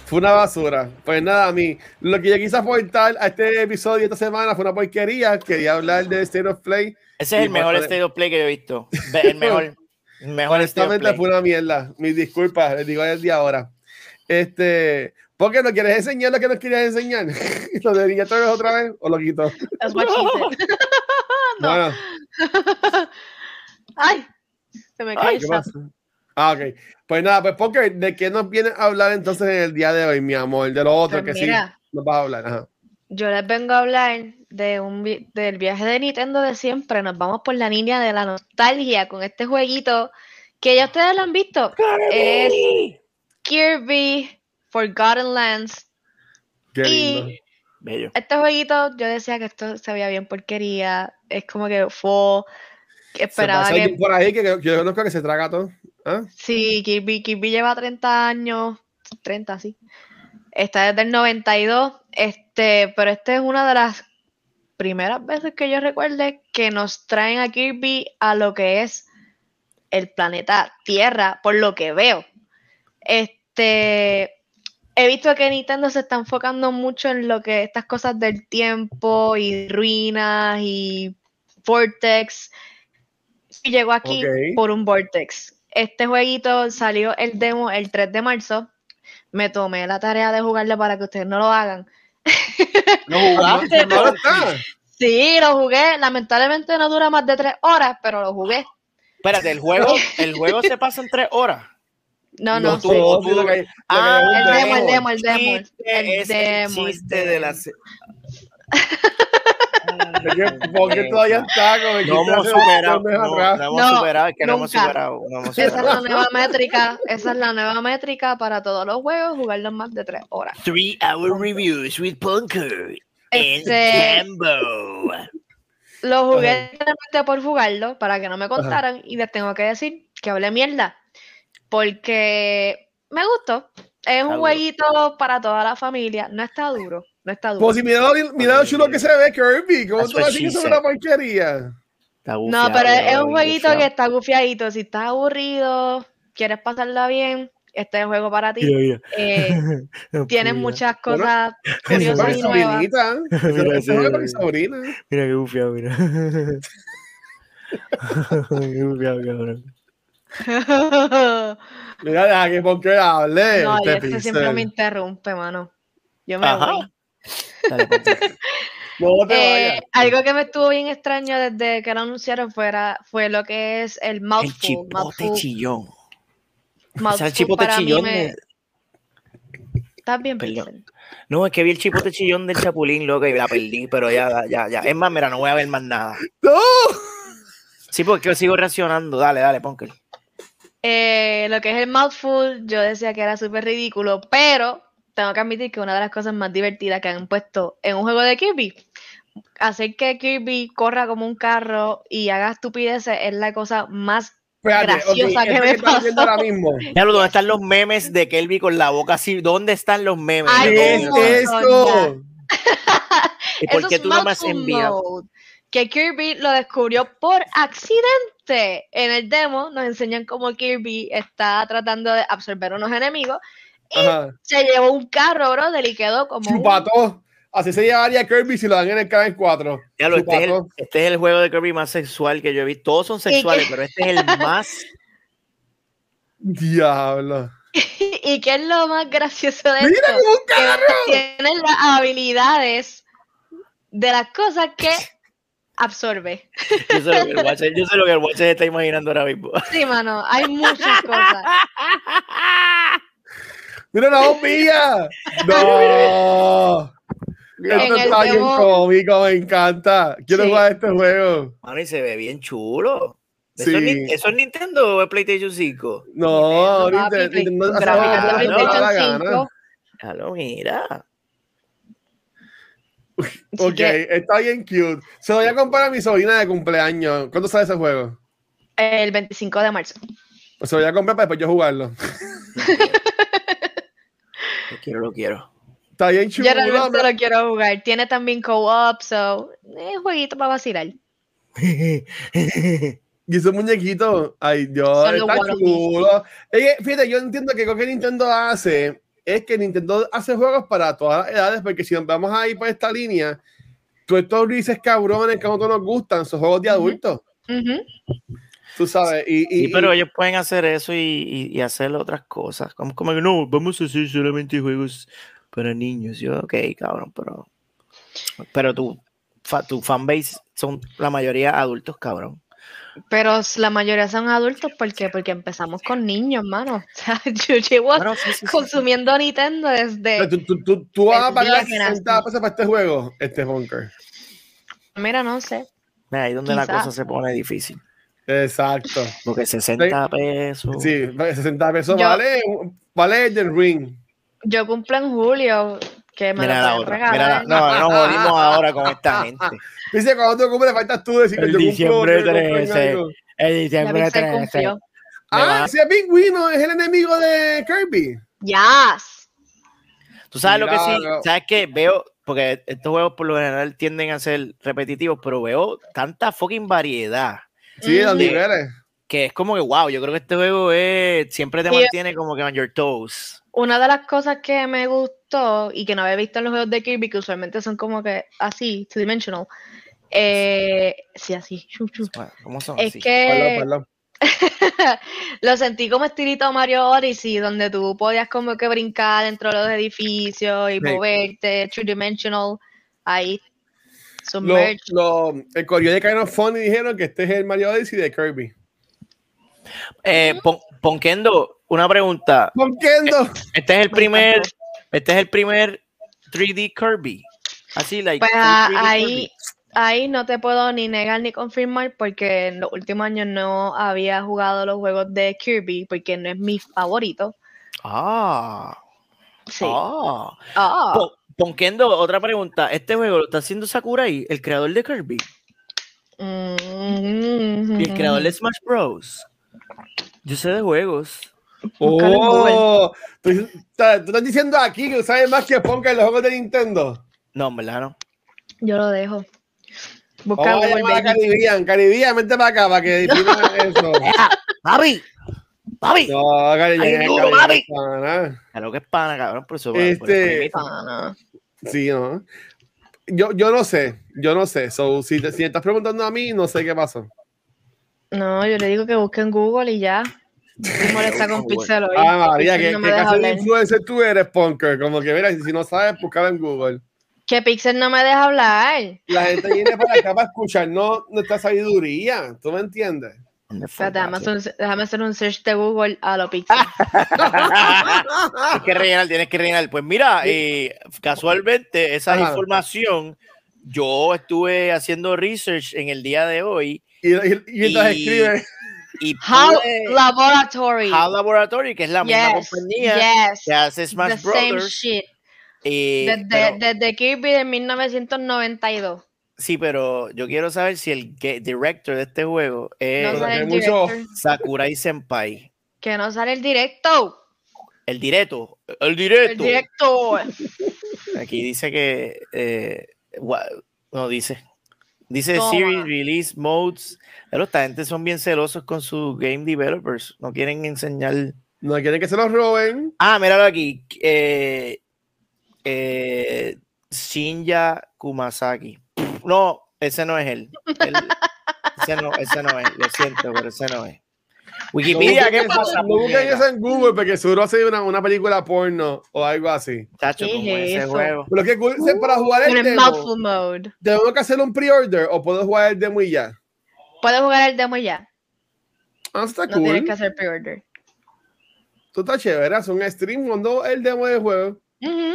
Fue una basura. Pues nada, a mí. Lo que yo quise aportar a este episodio esta semana fue una porquería. Quería hablar de State of Play. Ese es el mejor bastante- State of Play que yo he visto. El mejor. <laughs> el mejor State of Honestamente fue una mierda. Mis disculpas, les digo desde ahora. Este. ¿Por qué no quieres enseñar lo que nos querías enseñar? <laughs> ¿Lo de niña otra vez otra vez? ¿O lo quito? That's what she said. Bueno, Ay, se me cae Ay, ¿qué pasa? Ah, ok. Pues nada, pues porque ¿de qué nos viene a hablar entonces en el día de hoy, mi amor? De lo otro Pues que sí nos vas a hablar. Ajá. Yo les vengo a hablar de un vi- del viaje de Nintendo de siempre. Nos vamos por la línea de la nostalgia con este jueguito que ya ustedes lo han visto. Es Kirby Forgotten Lands. Qué Y- lindo. Bello. Este jueguito, yo decía que esto se veía bien porquería. Es como que fue. que Se Esperaba pasa que. por ahí que, que yo conozco que se traga todo. ¿Ah? Sí, Kirby, Kirby lleva 30 años, 30, sí. Está desde el 92, este, pero esta es una de las primeras veces que yo recuerde que nos traen a Kirby a lo que es el planeta Tierra, por lo que veo. Este, he visto que Nintendo se está enfocando mucho en lo que estas cosas del tiempo y ruinas y vortex. Y llegó aquí por un vortex. Este jueguito salió el demo el 3 de marzo. Me tomé la tarea de jugarlo para que ustedes no lo hagan. <laughs> ¿No jugaste? <laughs> No, no está. Sí, lo jugué. Lamentablemente no dura más de 3 horas, pero lo jugué. Espérate, el juego, el juego se pasa en tres horas. No, no. tú- sí. todo, tú- sí, lo que lo Ah, el demo, el demo. demo, el demo. El demo, el chiste de la <laughs> demo. se- ¿Por qué- ¿Por qué todavía está? No hemos superado, no, no hemos superado, es que no hemos superado. no hemos Esa es superado. la nueva métrica. Esa es la nueva métrica para todos los juegos, jugarlos más de 3 horas. Three hour reviews with Punker Este- and Jambo. Lo jugué solamente por jugarlo, para que no me contaran, y les tengo que decir que hablé mierda. Porque me gustó. Es un duro. jueguito para toda la familia. No está duro. No está duro. Pues si mira, lo- mira lo chulo que se ve Kirby. ¿Cómo That's tú vas a decir que es una porquería? Está No, pero es un jueguito que está gufiadito. Si estás aburrido, quieres pasarla bien, este es el juego para ti. Mira, Eh, mira. tiene Mira, muchas cosas <laughs> es curiosas para y mi nuevas. <laughs> Mira, es para mi sobrina. Mira qué bufiado, mira. <laughs> qué bufiado, cabrón. Mira, deja que porque hable. no, este siempre me interrumpe, mano. Yo me Ajá. voy. Dale. <laughs> No te Eh, vayas. algo que me estuvo bien extraño desde que lo anunciaron fuera, fue lo que es el El mouthful. chipote mouthful, chillón. O sea, mouthful el chipote chillón. me- de- Estás bien, Perdón. No, es que vi el chipote chillón del chapulín, loco, y la perdí, pero ya, ya, ya. Es más, mira, no voy a ver más nada. ¡No! Sí, porque sigo reaccionando. Dale, dale, Ponker. Eh, lo que es el mouthful, yo decía que era súper ridículo, pero tengo que admitir que una de las cosas más divertidas que han puesto en un juego de Kirby, hacer que Kirby corra como un carro y haga estupideces es la cosa más Espérate, graciosa que me pasó. ahora mismo. <laughs> Ya, ¿dónde están los memes de Kelby con la boca así? ¿Dónde están los memes? Ay, ¿Qué es esto? <laughs> ¿Y por Eso qué es tú no me has mouthful enviado? mode, Que Kirby lo descubrió por accidente. En el demo nos enseñan cómo Kirby está tratando de absorber unos enemigos Ajá. se llevó un carro, brother, y quedó como un- Chupató. Así se llevaría Kirby si lo dan en el canal 4. Ya lo, este, es el, este es el juego de Kirby más sexual que yo he visto. Todos son sexuales, que- pero este es el más. <laughs> Diablo. y que es lo más gracioso de ¡Mira esto, un que carro! tienen las habilidades de las cosas que absorbe. Yo sé lo que el <laughs> Watcher, yo sé lo que el Watcher está imaginando ahora mismo. Sí, mano, hay muchas cosas. <laughs> ¡Mira la bombilla! <laughs> ¡No! Esto está bien cómico, me encanta. Quiero Sí. jugar este juego. Mano, y se ve bien chulo. ¿Eso, Sí. es, ¿Eso es Nintendo o es PlayStation 5? No, Play- Nintendo da la PlayStation gana. 5. <laughs> Ya lo mira. Ok, está bien cute. Se lo voy a comprar a mi sobrina de cumpleaños. ¿Cuándo sale ese juego? el 25 de marzo. Pues se lo voy a comprar para después yo jugarlo. <laughs> Lo quiero, lo quiero. Está bien chulo. Yo realmente lo quiero jugar. Tiene también co-op, so es un jueguito para vacilar. <laughs> Y ese muñequito, ay Dios, está chulo. Es que, fíjate, yo entiendo que lo que Nintendo hace es que Nintendo hace juegos para todas las edades, porque si nos vamos a ir por esta línea, tú estos grises cabrones que a nosotros nos gustan, son juegos de adultos, Ujú. Tú sabes. Y, y- Sí, pero y- ellos pueden hacer eso y, y, y hacer otras cosas. Como, como que no, vamos a hacer solamente juegos para niños. Yo, ok, cabrón, pero. Pero tu, fa- tu fanbase son la mayoría adultos, cabrón. Pero la mayoría son adultos, ¿por qué? Porque empezamos con niños, mano. <laughs> O sea, yo llevo Bueno, sí, sí, sí, sí. consumiendo Nintendo desde... tú, tú- tú- tú vas a pagar día que 60 nací. pesos para este juego, este bunker. Mira, no sé. Mira, Ahí donde la cosa se pone difícil. Exacto. Porque 60 pesos. Sí, 60 pesos Yo- vale, vale el ring. Yo cumplo en julio, que me Mira la otra. Mira la- no, nos jodimos ahora con esta <laughs> gente. Dice, cuando tú cumples, faltas tú decir que El yo cumplo, diciembre que yo cumplo en 13. algo. El Ya diciembre Pixel 13. cumplió. Me Ah, ese pingüino es el enemigo de Kirby. Yes. Tú sabes lo que sí, Mira, sabes que veo, porque estos juegos por lo general tienden a ser repetitivos, pero veo tanta fucking variedad Sí, los Ujú. niveles. que es como que wow, yo creo que este juego es, siempre te Sí. mantiene como que on your toes. Una de las cosas que me gustó y que no había visto en los juegos de Kirby, que usualmente son como que así, two-dimensional. Eh, sí, así. ¿Cómo son Es así? que Perdón, perdón. <laughs> lo sentí como estilito Mario Odyssey, donde tú podías como que brincar dentro de los edificios y Sí. moverte, two-dimensional, ahí, Lo, el correo de Kind of Funny dijeron que este es el Mario Odyssey de Kirby. Eh, Pon- Ponkendo, una pregunta. Ponkendo. Este es el Me primer, este es el primer 3D Kirby. Así, like. Pues full ah, 3D ahí, Kirby. ahí no te puedo ni negar ni confirmar porque en los últimos años no había jugado los juegos de Kirby porque no es mi favorito. Ah. Sí. Ah. Ah. Ponkendo, otra pregunta. ¿Este juego lo está haciendo Sakurai, el creador de Kirby? Mm, Y el creador de Smash Bros. Yo sé de juegos. Oh, tú, tú estás diciendo aquí que sabes más que Ponka en los juegos de Nintendo. No, en verdad no. Yo lo dejo. Busca Vamos a. Caribbean. Caribbean, vente para acá para que eso. <laughs> ¡Papi! ¡Papi! No. Ay, es duro, papi. pana. Claro que es pana, cabrón, por eso. Este-. Pana. Sí, ¿no? Yo, yo no sé, yo no sé. So, si, te, si estás preguntando a mí, no sé qué pasó. No, yo le digo que busque en Google y ya. Me <laughs> molesta con. Pixel hoy. Ah, María, que, no que clase de influencer tú eres, Punker. Como que, mira, si no sabes, buscaba en Google. Que Pixel no me deja hablar. La gente viene para acá para escuchar no, nuestra sabiduría. ¿Tú me entiendes? The déjame, hacer un, déjame hacer un search de Google a lo pixel. <laughs> tienes que rellenar, tienes que rellenar. Pues mira, eh, casualmente esa Ajá. información, yo estuve haciendo research en el día de hoy Y, y, y mientras Y- escribe, y <laughs> HAL pude- Laboratory. HAL Laboratory, que es la misma yes, compañía yes. que hace The Smash same Brothers. shit. eh, Desde, pero- desde Kirby de 1992. Sí, pero yo quiero saber si el director de este juego No es Pero sale que el mucho- director. Sakurai Senpai. Que no sale el directo. El directo, el El directo. director. Aquí dice que eh, no dice. Dice Toma. series release modes. Pero esta gente son bien celosos con sus game developers. No quieren enseñar. no quieren que se los roben. Ah, míralo aquí. Eh, eh, Shinya Kumasaki. No, ese no es él. Él- ese, no, ese no es. Lo siento, pero ese no es. Wikipedia, ¿qué pasa? eso- No busquen eso en Google porque seguro hace una, una película porno o algo así. Chacho, ¿Qué como es ese eso? juego. Pero que Google dice para jugar En el demo, mouthful mode. ¿tengo que hacer un pre-order o puedo jugar el demo y ya? Puedes jugar el demo ya. Ah, está No tienes que hacer pre-order. Tú estás chévere, hace un stream cuando el demo del juego. Ujú.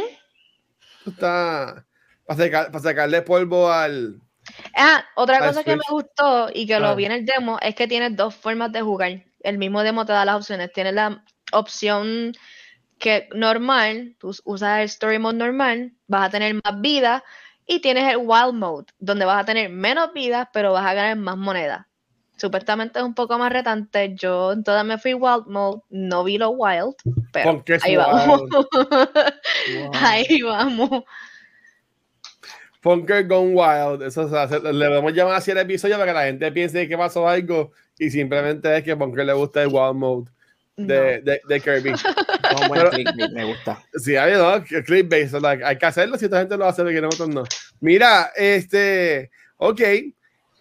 Tú está para, sacar- para sacarle polvo al. Ah, otra Al cosa que me gustó y que Ah. lo vi en el demo es que tienes dos formas de jugar. El mismo demo te da las opciones. Tienes la opción que normal, tú usas el story mode normal, vas a tener más vida y tienes el wild mode, donde vas a tener menos vidas, pero vas a ganar más monedas. Supuestamente es un poco más retante. Yo en todas me fui wild mode, no vi lo wild, pero ¿Con qué es ahí vamos. <laughs> Wow. ahí vamos. Funker Gone Wild. Eso se hace- le podemos llamar así el episodio para que la gente piense que pasó algo y simplemente es que Funker le gusta el Wild Mode de, de, de Kirby. <laughs> Buen clickbait, me gusta. Sí, hay no, clickbait, so, like, hay que hacerlo si esta gente lo hace, que nosotros no. Mira, este, ok,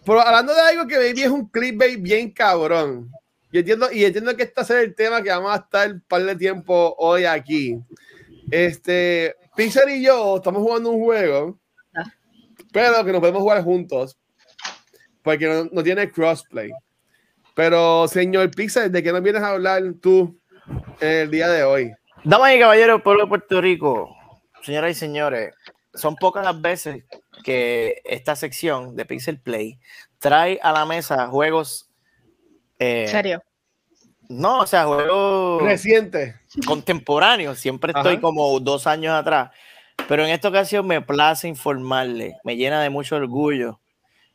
pero hablando de algo que baby es un clickbait bien cabrón. Yo entiendo, y entiendo que este es el tema que vamos a estar un par de tiempo hoy aquí. Este, Pixar y yo estamos jugando un juego. Pero que no podemos jugar juntos, porque no, no tiene crossplay. Pero, señor Pixar, ¿de qué nos vienes a hablar tú el día de hoy? Damas y caballeros, pueblo de Puerto Rico, señoras y señores, son pocas las veces que esta sección de Pixel Play trae a la mesa juegos. eh, ¿En serio? No, o sea, juegos Reciente. contemporáneos. Siempre estoy Ajá. como dos años atrás. Pero en esta ocasión me place informarle, me llena de mucho orgullo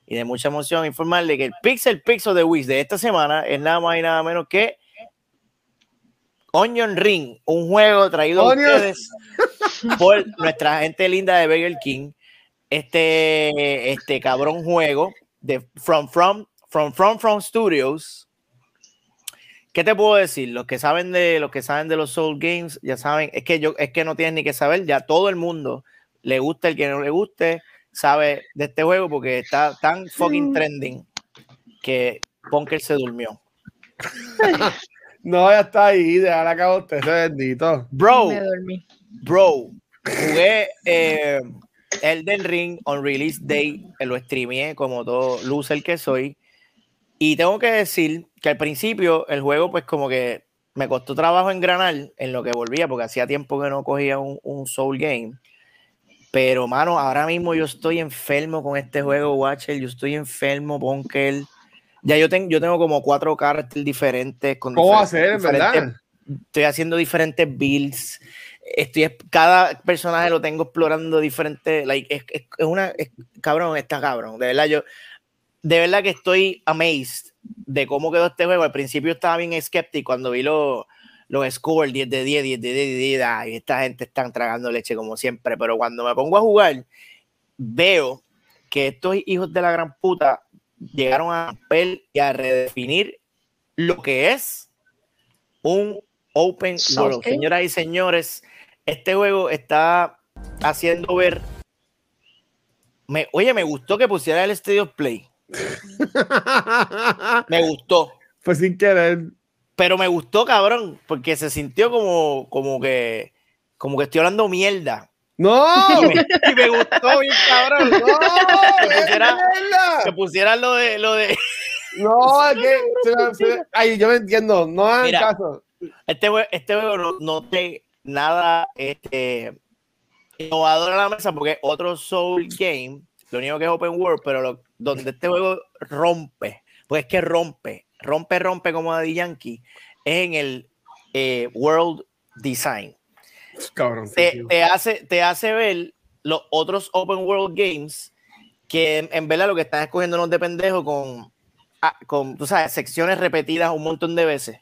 y de mucha emoción informarle que el Pixel Pixel de Wish de esta semana es nada más y nada menos que Onion Ring, un juego traído a ustedes por nuestra gente linda de Burger King. Este, este cabrón juego de From From From From From Studios. ¿Qué te puedo decir? Los que saben de los que saben de los Soul Games ya saben, es que yo es que no tienen ni que saber, ya todo el mundo le gusta el que no le guste, sabe de este juego porque está tan fucking trending que Punker se durmió. <laughs> No, ya está ahí, de ahora acabo usted, ese bendito. Bro, Me dormí. bro, jugué eh, Elden Ring on release day, lo streameé como todo loser que soy. Y tengo que decir que al principio el juego, pues como que me costó trabajo engranar en lo que volvía, porque hacía tiempo que no cogía un, un Soul Game. Pero, mano, ahora mismo yo estoy enfermo con este juego, Watcher. Yo estoy enfermo, Bunker. Ya yo, tengo yo tengo como cuatro cartas diferentes. Con ¿Cómo en verdad? Estoy haciendo diferentes builds. Estoy, cada personaje lo tengo explorando diferente. Like, es, es- es una. es- cabrón, está cabrón. De verdad, yo. De verdad que estoy amazed de cómo quedó este juego. Al principio estaba bien escéptico cuando vi los los scores 10 de 10, 10 de 10, 10 de 10, ay, esta gente están tragando leche como siempre, pero cuando me pongo a jugar, veo que estos hijos de la gran puta llegaron a romper y a redefinir lo que es un open world. Señoras y señores, este juego está haciendo ver. Me, oye, me gustó que pusiera el Studio Play. <laughs> Me gustó. pues sin querer. Pero me gustó, cabrón, porque se sintió como, como que como que estoy hablando mierda. ¡No! Y me, y me gustó bien, cabrón. ¡No! Que pusiera- lo de lo de No, es que. se- se- Ay, yo me entiendo. No hagan Mira. caso. Este juego, este juego no, no te nada este, innovador a la mesa porque otro Soul Game, lo único que es Open World, pero lo- donde este juego rompe, pues es que rompe, rompe, rompe como Daddy Yankee, es en el eh, World Design. Cabrón. Te, hace, te hace ver los otros Open World Games que en, en verdad lo que están escogiendo unos de pendejo con, ah, con, tú sabes, secciones repetidas un montón de veces.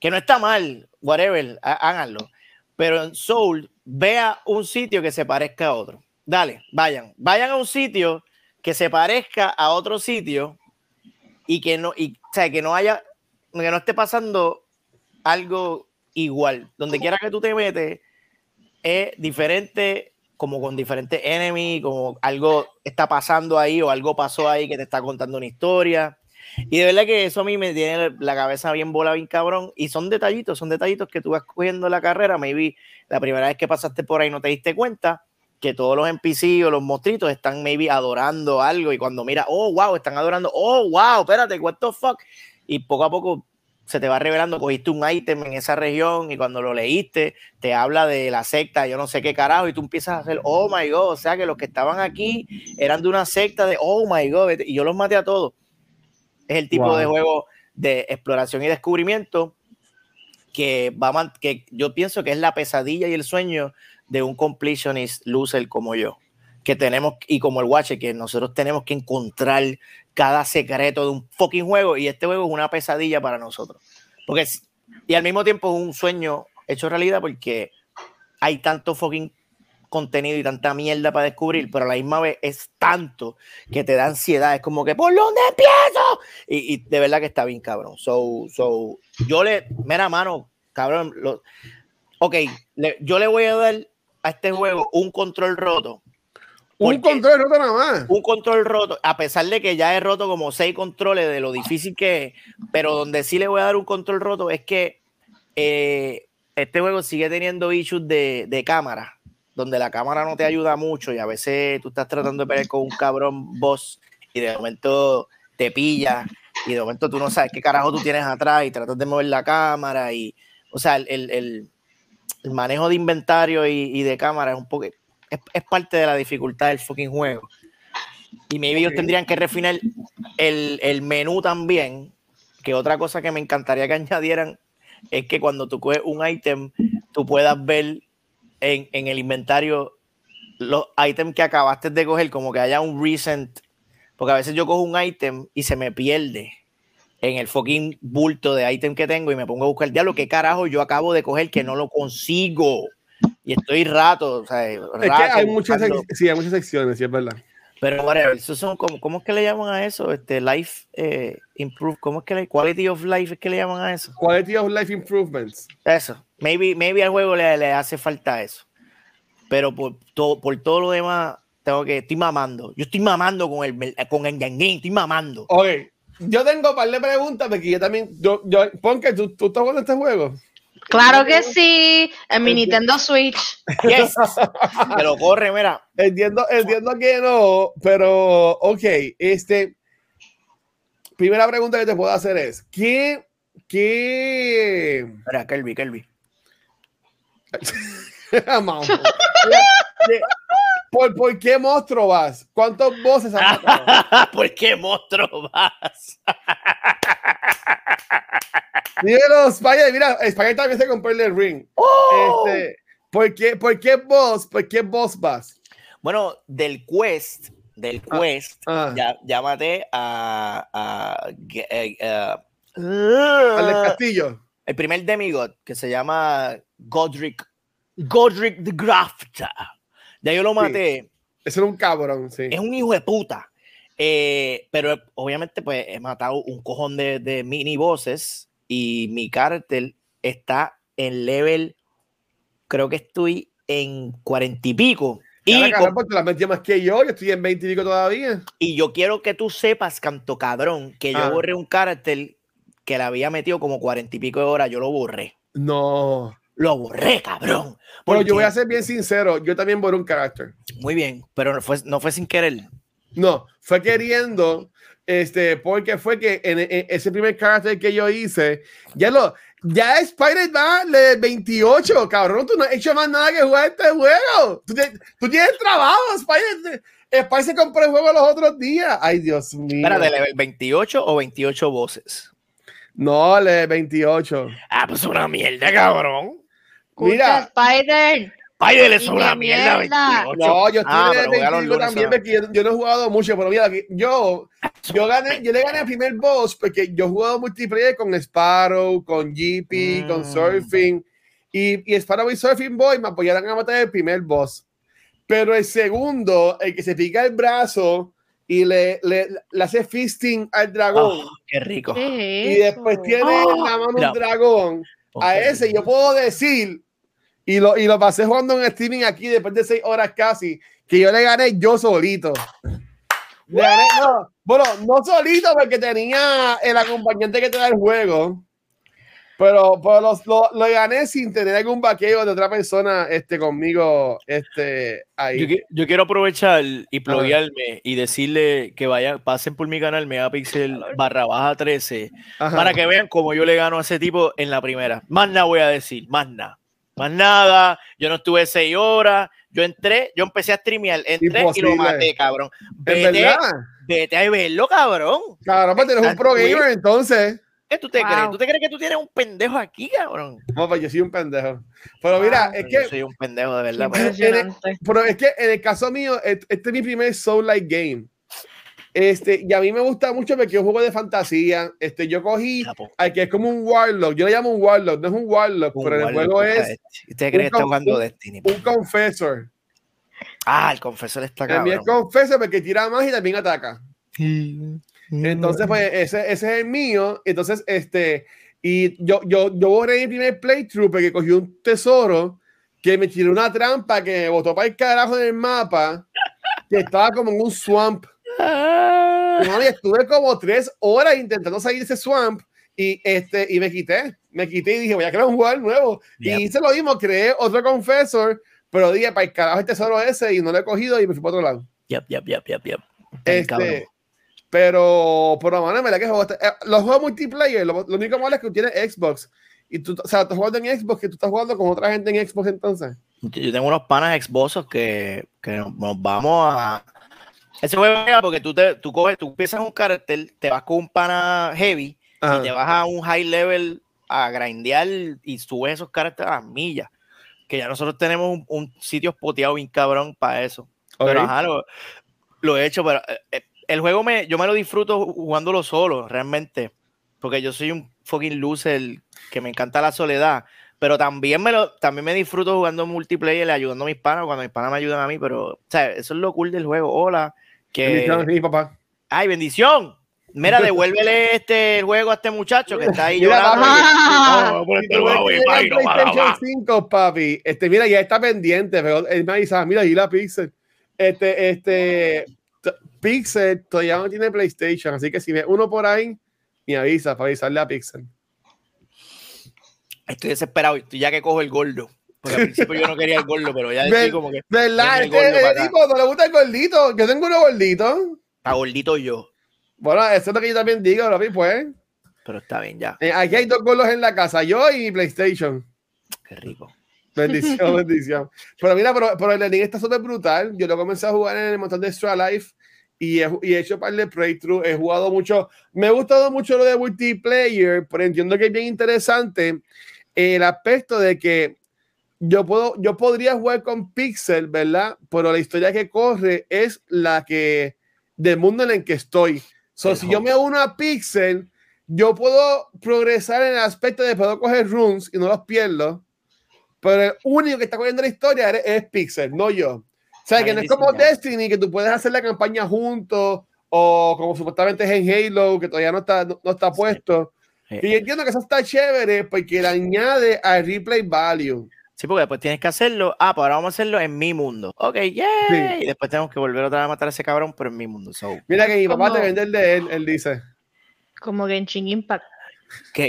Que no está mal, whatever, há- háganlo. Pero en Soul, vea un sitio que se parezca a otro. Dale, vayan. Vayan a un sitio que se parezca a otro sitio y que no, y, o sea, que no haya, que no esté pasando algo igual. Donde quiera que tú te metes, es diferente, como con diferentes enemies, como algo está pasando ahí o algo pasó ahí que te está contando una historia. Y de verdad que eso a mí me tiene la cabeza bien bola, bien cabrón. Y son detallitos, son detallitos que tú vas cogiendo la carrera. Maybe la primera vez que pasaste por ahí no te diste cuenta que todos los NPC o los monstruitos están maybe adorando algo. Y cuando mira, oh, wow, están adorando, oh, wow, espérate, what the fuck. Y poco a poco se te va revelando, cogiste un ítem en esa región y cuando lo leíste te habla de la secta, yo no sé qué carajo, y tú empiezas a hacer, oh my god, o sea que los que estaban aquí eran de una secta de, oh my god, y yo los maté a todos. Es el tipo Wow. de juego de exploración y descubrimiento que, va que yo pienso que es la pesadilla y el sueño de un completionist loser como yo. Que tenemos, y como el Watcher, que nosotros tenemos que encontrar cada secreto de un fucking juego. Y este juego es una pesadilla para nosotros. Porque, y al mismo tiempo es un sueño hecho realidad porque hay tanto fucking contenido y tanta mierda para descubrir, pero a la misma vez es tanto que te da ansiedad. Es como que, ¿por dónde empiezo? Y, y de verdad que está bien, cabrón. So, so, yo le, mira, mano, cabrón, lo- ok, le- yo le voy a dar a este juego un control roto. Un control roto nada más. un control roto, a pesar de que ya he roto como seis controles de lo difícil que es, pero donde sí le voy a dar un control roto es que eh, este juego sigue teniendo issues de, de cámara, donde la cámara no te ayuda mucho y a veces tú estás tratando de pelear con un cabrón boss y de momento te pilla y de momento tú no sabes qué carajo tú tienes atrás y tratas de mover la cámara y, o sea, el, el- el- el manejo de inventario y, y de cámara es un poco, es, es parte de la dificultad del fucking juego. Y maybe ellos tendrían que refinar el, el menú también, que otra cosa que me encantaría que <laughs> añadieran es que cuando tú coges un ítem, tú puedas ver en, en el inventario los ítems que acabaste de coger, como que haya un recent, porque a veces yo cojo un ítem y se me pierde en el fucking bulto de ítem que tengo y me pongo a buscar, diablo, ¿qué carajo yo acabo de coger que no lo consigo? Y estoy rato, o sea, Es rato que hay muchas, sí, hay muchas secciones, sí, es verdad. Pero whatever, eso son como, ¿cómo es que le llaman a eso? Este life eh, improve, ¿cómo es que le quality of life es que le llaman a eso? Quality of Life Improvements. Eso, maybe, maybe al juego le, le hace falta eso. Pero por todo, por todo lo demás, tengo que, estoy mamando. Yo estoy mamando con el con el Yanguín, estoy mamando. Ok, yo tengo un par de preguntas porque yo también, yo, yo, pon que tú, tú estás jugando este juego. Claro que sí, en mi Nintendo Switch. Yes, <laughs> lo corre, mira. Entiendo, entiendo que no, pero ok, este, primera pregunta que te puedo hacer es, ¿qué, qué, Mira, Kelby, Kelby. ¿Por, ¿Por qué monstruo vas? ¿Cuántos voces has matado? <laughs> ¿Por qué monstruo vas? Dímelo, <laughs> Spider, mira, Spider también se compró el ring. ¡Oh! Este, ¿por, qué, ¿Por qué boss? ¿Por qué boss vas? Bueno, del quest, del quest, ah. ya, ya maté a, a- eh, eh, Al del castillo. el primer demigod que se llama Godric, Godric the Grafter. Ya yo lo maté. Ese era un cabrón, sí. Es un hijo de puta. Eh, pero obviamente, pues he matado un cojón de, de mini bosses y mi cartel está en level. Creo que estoy en cuarenta y pico. Y Y, la te la metí más que yo, yo estoy en 20 y pico todavía. y yo quiero que tú sepas, canto cabrón, que yo Ah. borré un cartel que le había metido como cuarenta y pico de horas. Yo lo borré. No. Lo borré, cabrón. Bueno, yo voy a ser bien sincero, yo también borré un carácter. Muy bien, pero no fue, no fue sin querer. No, fue queriendo, Este, porque fue que en, en ese primer carácter que yo hice, ya lo, ya Spider-Man de 28, cabrón, tú no has hecho más nada que jugar este juego. Tú, tienes- tú tienes trabajo, Spider. Spider se compró el juego los otros días. Ay, Dios mío. Espera, ¿de level 28 o 28 voces? No, le 28. Ah, pues una mierda, cabrón. Mira. Spider. Spider es Y una mierda, mierda. 28. No, yo estoy Ah, en el pero juega los 25 lunes, también porque yo, yo no he jugado mucho, pero mira, yo, yo gané, yo le gané el primer boss porque yo he jugado multiplayer con Sparrow, con GP, con Mm. Surfing, y, y Sparrow y Surfing Boy me apoyaron a matar el primer boss. Pero el segundo, el que se pica el brazo y le, le, le hace fisting al dragón, Oh, qué rico. ¿Qué y es después eso? tiene Oh, en la mano mira. un dragón, a Ok. ese yo puedo decir, y lo, y lo pasé jugando en streaming aquí después de seis horas casi, que yo le gané yo solito. Le gané, no, bueno, no solito porque tenía el acompañante que te da el juego, pero, pero los- lo, lo gané sin tener algún vaqueo de otra persona este, conmigo este, ahí. Yo, yo quiero aprovechar y pluguearme y decirle que vayan, pasen por mi canal Megapixel barra baja 13 Ajá. para que vean cómo yo le gano a ese tipo en la primera. Más nada voy a decir, más nada. Más nada, yo no estuve seis horas, yo entré, yo empecé a streamear, entré y lo maté, cabrón. ¿Es Vete, vete a verlo, cabrón. Cabrón, pues eres un pro gamer entonces. ¿Qué tú te Wow. crees? ¿Tú te crees que tú tienes un pendejo aquí, cabrón? No, pues yo soy un pendejo. Pero mira, es Yo que soy un pendejo de verdad. pero- Impresionante. Pero es que en el caso mío, et- este es mi primer Soul Like Game. Este, y a mí me gusta mucho porque es un juego de fantasía. Este, yo cogí Capo. al que es como un Warlock. Yo le llamo un Warlock, no es un Warlock, Un pero en el juego es ¿Usted cree que está un- jugando un- Destiny? un Confessor. Ah, el confesor está También cabrón. es Confessor porque tira más y también ataca. Entonces, pues ese, ese es el mío. Entonces, este, y yo, yo, yo borré mi primer playthrough porque cogí un tesoro que me tiró una trampa que me botó para el carajo en el mapa, que estaba como en un swamp. Ah. Estuve como tres horas intentando salir de ese swamp y, este, y me quité. Me quité y dije, voy a crear un jugador nuevo. Yep. Y hice lo mismo, creé otro confessor, pero dije, para el carajo el tesoro ese y no lo he cogido y me fui para otro lado. Yep, yep, yep, yep, yep. Este, pero, por la mano, en verdad que juego este- eh, los juegos multiplayer, lo, lo único malo es que tú tienes Xbox. Y tú, o sea, estás jugando en Xbox, que tú estás jugando con otra gente en Xbox entonces. Yo tengo unos panas exbosos que, que nos vamos a. Ese juego es porque tú, te, tú coges, tú empiezas un carácter, te vas con un pana heavy Ajá. y te vas a un high level a grindear y subes esos caracteres a las millas. Que ya nosotros tenemos un, un sitio spoteado bien cabrón para eso. Pero ajá, lo, lo he hecho, pero eh, eh, el juego me, yo me lo disfruto jugándolo solo, realmente. Porque yo soy un fucking loser que me encanta la soledad. Pero también me lo, también me disfruto jugando multiplayer, ayudando a mis panas cuando mis panas me ayudan a mí. Pero, o sea, eso es lo cool del juego. Hola. Que. mi papá. ¡Ay, bendición! Mira, devuélvele este el juego a este muchacho que está ahí Mira, llorando. No, por este juego, y no PlayStation más. 5, papi, este, mira, ya está pendiente, pero él me avisa, mira, y la Pixel. Este, este, Pixel todavía no tiene PlayStation, así que si ve uno por ahí, me avisa para avisarle a Pixel. Estoy desesperado, estoy ya que cojo el gordo. Porque al principio yo no quería el gordo, pero ya Ver- como que ¿Verdad? Este, el tipo no le gusta el gordito. Yo tengo uno gordito. está gordito yo. Bueno, eso es lo que yo también digo, papi, pues. Pero está bien ya. Eh, aquí hay dos gordos en la casa, yo y mi PlayStation. Qué rico. Bendición, <laughs> bendición. Pero mira, pero, pero el Lenin está súper brutal. Yo lo comencé a jugar en el montón de Extra Life y he, y he hecho par de playthrough. He jugado mucho. Me ha gustado mucho lo de multiplayer, pero entiendo que es bien interesante el aspecto de que yo puedo, yo podría jugar con Pixel, ¿verdad? Pero la historia que corre es la que del mundo en el que estoy. So, si yo me uno a Pixel, yo puedo progresar en el aspecto de puedo coger runes y no los pierdo. Pero el único que está cogiendo la historia es, es Pixel, no yo. O sea, que no es como. Destiny, que tú puedes hacer la campaña juntos, o como supuestamente es en Halo, que todavía no está, no, no está puesto. Sí. Y yo entiendo que eso está chévere porque le añade al replay value. Sí, porque después tienes que hacerlo. Ah, pues ahora vamos a hacerlo en mi mundo. Ok, yay. Y después tenemos que volver otra vez a matar a ese cabrón, pero en mi mundo. So, Mira que mi papá te vende el de él, él dice. Como Genshin Impact.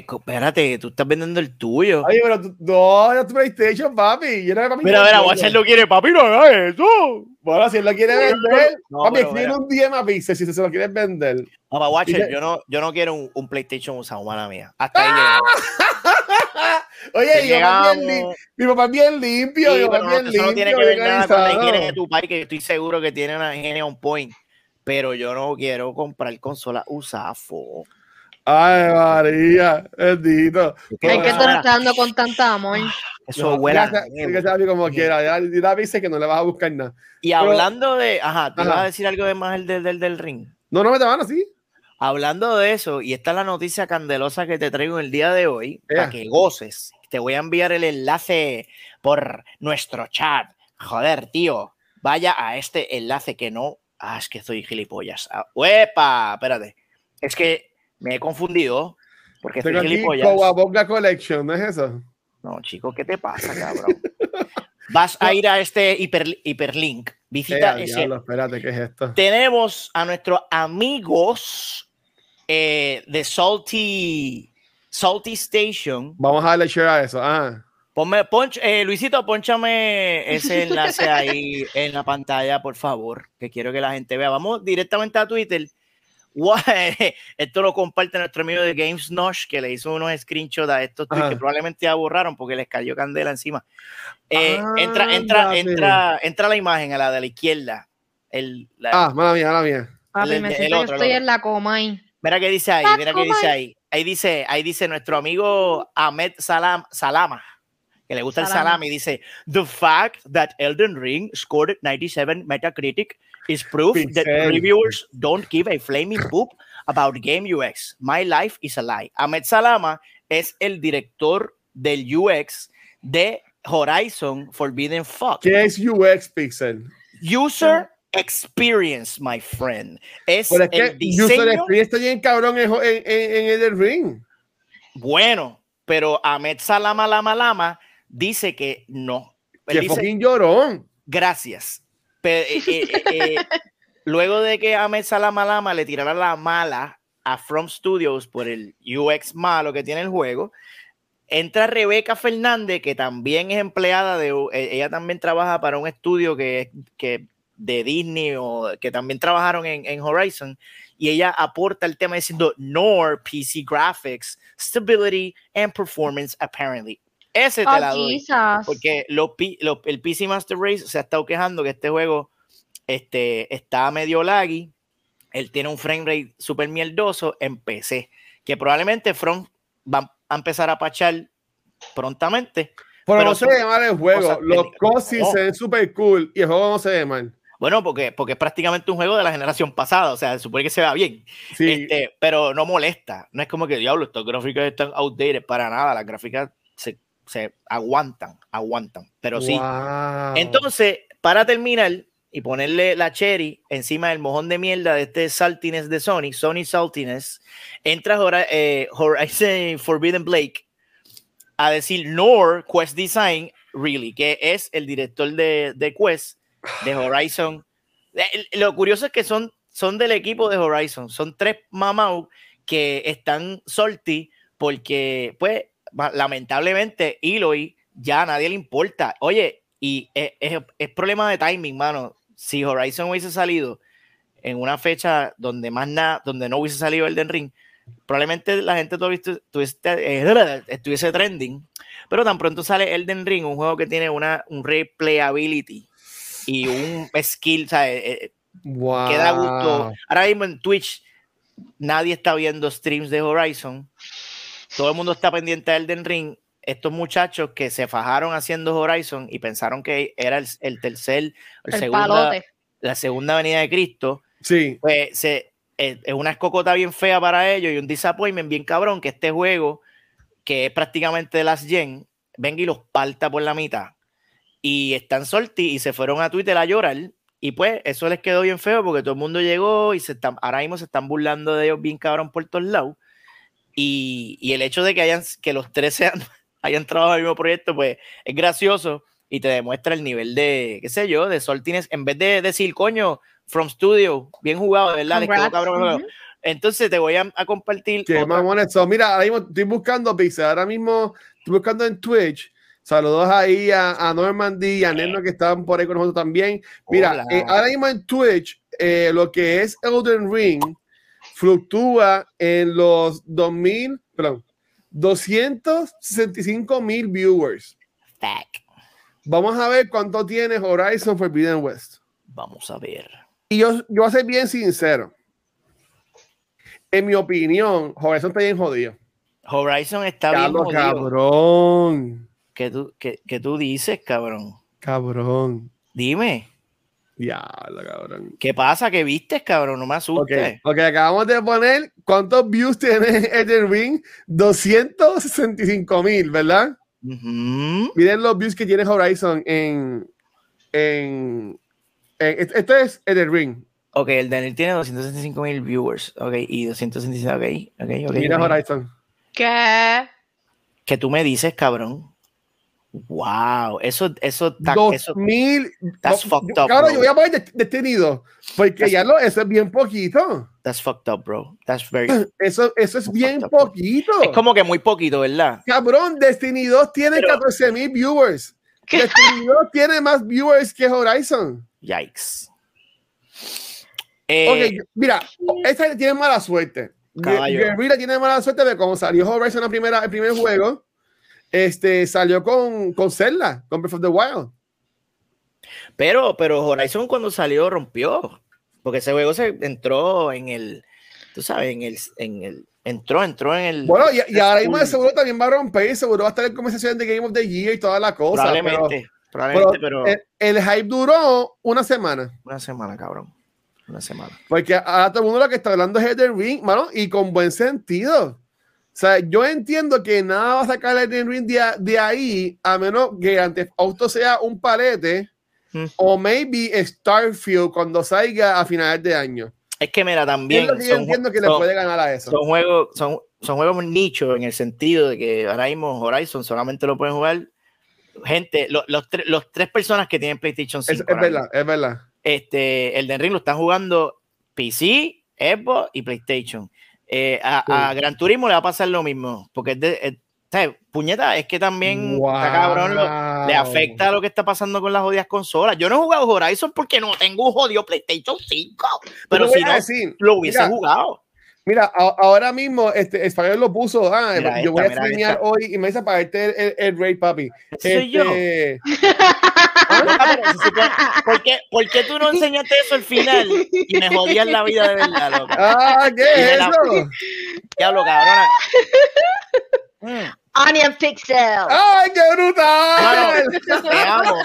Co- Espérate, tú estás vendiendo el tuyo. Oye, pero tú, no, ya tu PlayStation, papi. Yo no, papi Mira, yo mira. Watcher no quiere, papi, no hagas eso. Bueno, si él lo quiere vender, No, papi, escribe un DM a Pixel si se lo quieres vender. Papá, Watcher, yo no, yo no quiero un, un PlayStation usado, mala mía. Hasta ahí llegamos. <laughs> Oye, mi papá, es bien mi papá es bien limpio, Sí, mi papá no, bien eso no tiene limpio, que ver nada con la higiene de tu país, que estoy seguro que tiene una higiene on point. Pero yo no quiero comprar consolas usadas, fo. Ay, María, bendito. Es que tú no estás dando con tanta amor. Eso huele que sea como quiera. Ya, ya dice que no le vas a buscar nada. Y hablando de, ajá, te Ajá. ibas a decir algo de más el del, del, del ring. No, no me te van así. Hablando de eso, y esta es la noticia candelosa que te traigo en el día de hoy, para que goces. Te voy a enviar el enlace por nuestro chat. Joder, tío, vaya a este enlace que no. Ah, es que estoy gilipollas. Ah, ¡Uepa! Espérate. Es que me he confundido. Porque Tengo aquí gilipollas. Cowabunga Collection, ¿no es eso? No, chico, ¿qué te pasa, cabrón? Vas a ir a este hiper- hiperlink. Eh, Visita al ese diablo, espérate, ¿qué es esto? tenemos a nuestros amigos eh, de Salty, Salty Station. Vamos a darle share a eso. Ah, Ponme, ponch- eh, Luisito, ponchame ese enlace ahí <laughs> en la pantalla, por favor, que quiero que la gente vea. Vamos directamente a Twitter. <laughs> Esto lo comparte nuestro amigo de Games Nosh, que le hizo unos screenshots a estos tweets que probablemente ya borraron porque les cayó candela encima. Eh, Ah, entra, entra, entra, entra la imagen a la de la izquierda. El, la- ah, mala mía, mala mía. Papi, El- me el siento que estoy en la coma ahí. Mira qué dice ahí, Ah, mira qué ¿cómo dice ahí. Ahí dice, ahí dice nuestro amigo Ahmed Salam, Salama, que le gusta el Salama. salami, dice, the fact that Elden Ring scored 97 Metacritic is proof that reviewers don't give a flaming poop about game UX. My life is a lie. Ahmed Salama es el director del UX de Horizon Forbidden Fuck. ¿Qué es UX Pixel? User experience, my friend. Es Pero es el que User diseño Experience está bien cabrón en, en, en, en el ring. Bueno, pero Ahmed Salama Lama Lama dice que no. Él Que dice, fucking llorón. gracias. Eh, eh, eh, <laughs> luego de que Ahmed Salama Lama le tirara la mala a From Studios por el UX malo que tiene el juego, entra Rebeca Fernández, que también es empleada de, ella también trabaja para un estudio que, que de Disney o que también trabajaron en, en Horizon, y ella aporta el tema diciendo nor PC graphics, stability and performance apparently. Ese te la Oh, doy. Jesus. Porque lo, pi- lo- el PC Master Race se ha estado quejando que este juego este, está medio laggy. Él tiene un frame rate súper mierdoso en PC. Que probablemente From va a empezar a pachar prontamente. Pero, Pero no se ve mal el juego. cosas Los cosis No. se ven super cool y el juego no se ve mal. Bueno, porque, porque es prácticamente un juego de la generación pasada. O sea, se supone que se vea bien. Sí. Este, pero no molesta. No es como que, diablo, estas gráficas están outdated para nada. Las gráficas se, se aguantan, aguantan. Pero sí. Wow. Entonces, para terminar y ponerle la cherry encima del mojón de mierda de este saltiness de Sony, Sony Saltiness, entra eh, Horizon Forbidden Blake a decir nor Quest Design, really, que es el director de, de Quest, de Horizon. Eh, Lo curioso es que son, son del equipo de Horizon, son tres mamau que están salty porque, pues, lamentablemente, Eloy ya a nadie le importa. Oye, y es, es- problema de timing, mano. Si Horizon hubiese salido en una fecha donde más nada, donde no hubiese salido Elden Ring, probablemente la gente todavía estu- tuviese- eh, estuviese trending. Pero tan pronto sale Elden Ring, un juego que tiene una, un replayability y un skill, o sea, eh, eh, Wow. que da gusto. Ahora mismo en Twitch nadie está viendo streams de Horizon. Todo el mundo está pendiente de Elden Ring. Estos muchachos que se fajaron haciendo Horizon y pensaron que era el, el tercer, el El segunda, la segunda venida de Cristo, Sí. pues se, es, es una escocota bien fea para ellos y un disappointment bien cabrón que este juego, que es prácticamente de las Gen, venga y los parta por la mitad. Y están salty y se fueron a Twitter a llorar. Y pues eso les quedó bien feo porque todo el mundo llegó y se están, ahora mismo se están burlando de ellos bien cabrón por todos lados. Y, y el hecho de que, hayan, que los tres sean, <laughs> hayan trabajado en el mismo proyecto, pues es gracioso y te demuestra el nivel de, qué sé yo, de saltiness. En vez de decir, coño, From Studio, bien jugado, de verdad, les quedó cabrón. Entonces te voy a, a compartir. Qué otra- mamones son. Mira, ahora mismo estoy buscando Pixel. Ahora mismo estoy buscando en Twitch. Saludos ahí a, a Normandy y a Neno que estaban por ahí con nosotros también. Mira, eh, ahora mismo en Twitch, eh, lo que es Elden Ring fluctúa en los 2000, perdón, 265 mil viewers. Fuck. Vamos a ver cuánto tiene Horizon Forbidden West. Vamos a ver. Y yo, yo voy a ser bien sincero. En mi opinión, Horizon está bien jodido. Horizon está bien jodido. cabrón. ¿Qué tú, qué, qué tú dices, cabrón? Cabrón. Dime, Diablo, cabrón. ¿qué pasa? ¿Qué viste, cabrón? No me asustes. ok, acabamos de poner cuántos views tiene <laughs> Elden Ring. 265 mil, ¿verdad? Ujú. Miren los views que tiene Horizon en. en, en- est- esto es Elden Ring. Ok, el Daniel tiene 265 mil viewers. Ok, y 265. Ok, ok, ok. Mira ok. Horizon. ¿Qué? ¿Qué tú me dices, cabrón? Wow, eso, eso, ta- eso 2000. that's No, fucked yo- up, Cabrón, bro. yo voy a poner det- detenido. Porque That's- ya lo, eso es bien poquito. that's fucked up, bro. That's very. <clears throat> Eso, eso es bien bro. poquito. Es como que muy poquito, ¿verdad? Cabrón, Destiny 2 tiene Pero- 14 mil viewers. Destiny 2 <laughs> tiene más viewers que Horizon. Yikes. Ok, Eh, yo- mira, esta tiene mala suerte. Guerrilla tiene mala suerte de cómo salió Horizon la primera, el primer juego. Este salió con, con Zelda, con Breath of the Wild. pero, pero Horizon cuando salió rompió. Porque ese juego se entró en el. Tú sabes, en el. En el entró, entró en el. Bueno, y, y ahora mismo de seguro también va a romper, seguro va a estar en conversación de Game of the Year y toda la cosa. probablemente. pero- probablemente, pero pero. el, el hype duró una semana. una semana, cabrón. Una semana. Porque ahora todo el mundo lo que está hablando es Elden Ring, mano, y con buen sentido. O sea, yo entiendo que nada va a sacar Elden Ring de, a- de ahí, a menos que antes Auto sea un palete, Mm. o maybe Starfield cuando salga a finales de año. Es que mira, también. es lo que yo son- entiendo que le puede ganar a eso. son juegos, son, son juegos nicho en el sentido de que ahora mismo Horizon solamente lo pueden jugar gente, lo- los, tre- los tres personas que tienen PlayStation 5. Es, verdad, es verdad. Este, el Den Ring lo están jugando PC, Xbox y PlayStation. Eh, a, a Gran Turismo le va a pasar lo mismo, porque es de, es- ¿sabes? puñeta, es que también está cabrón, lo- le Wow. afecta lo que está pasando con las jodidas consolas. Yo no he jugado Horizon porque no tengo un jodido PlayStation 5, pero si no, decir, lo hubiese mira, jugado. Mira, a- ahora mismo este Español lo puso. Ah, Mira yo voy a streamear hoy y me dice para este el, el, el raid, papi. Ese soy yo. Este, supone- ¿por, qué, por qué tú no enseñaste eso al final y me jodías la vida de verdad, loca? ah, ¿qué es me la- eso? Diablo, cabrona. Mm, Onion Pixel. ¡Ay, qué brutal! Te amo,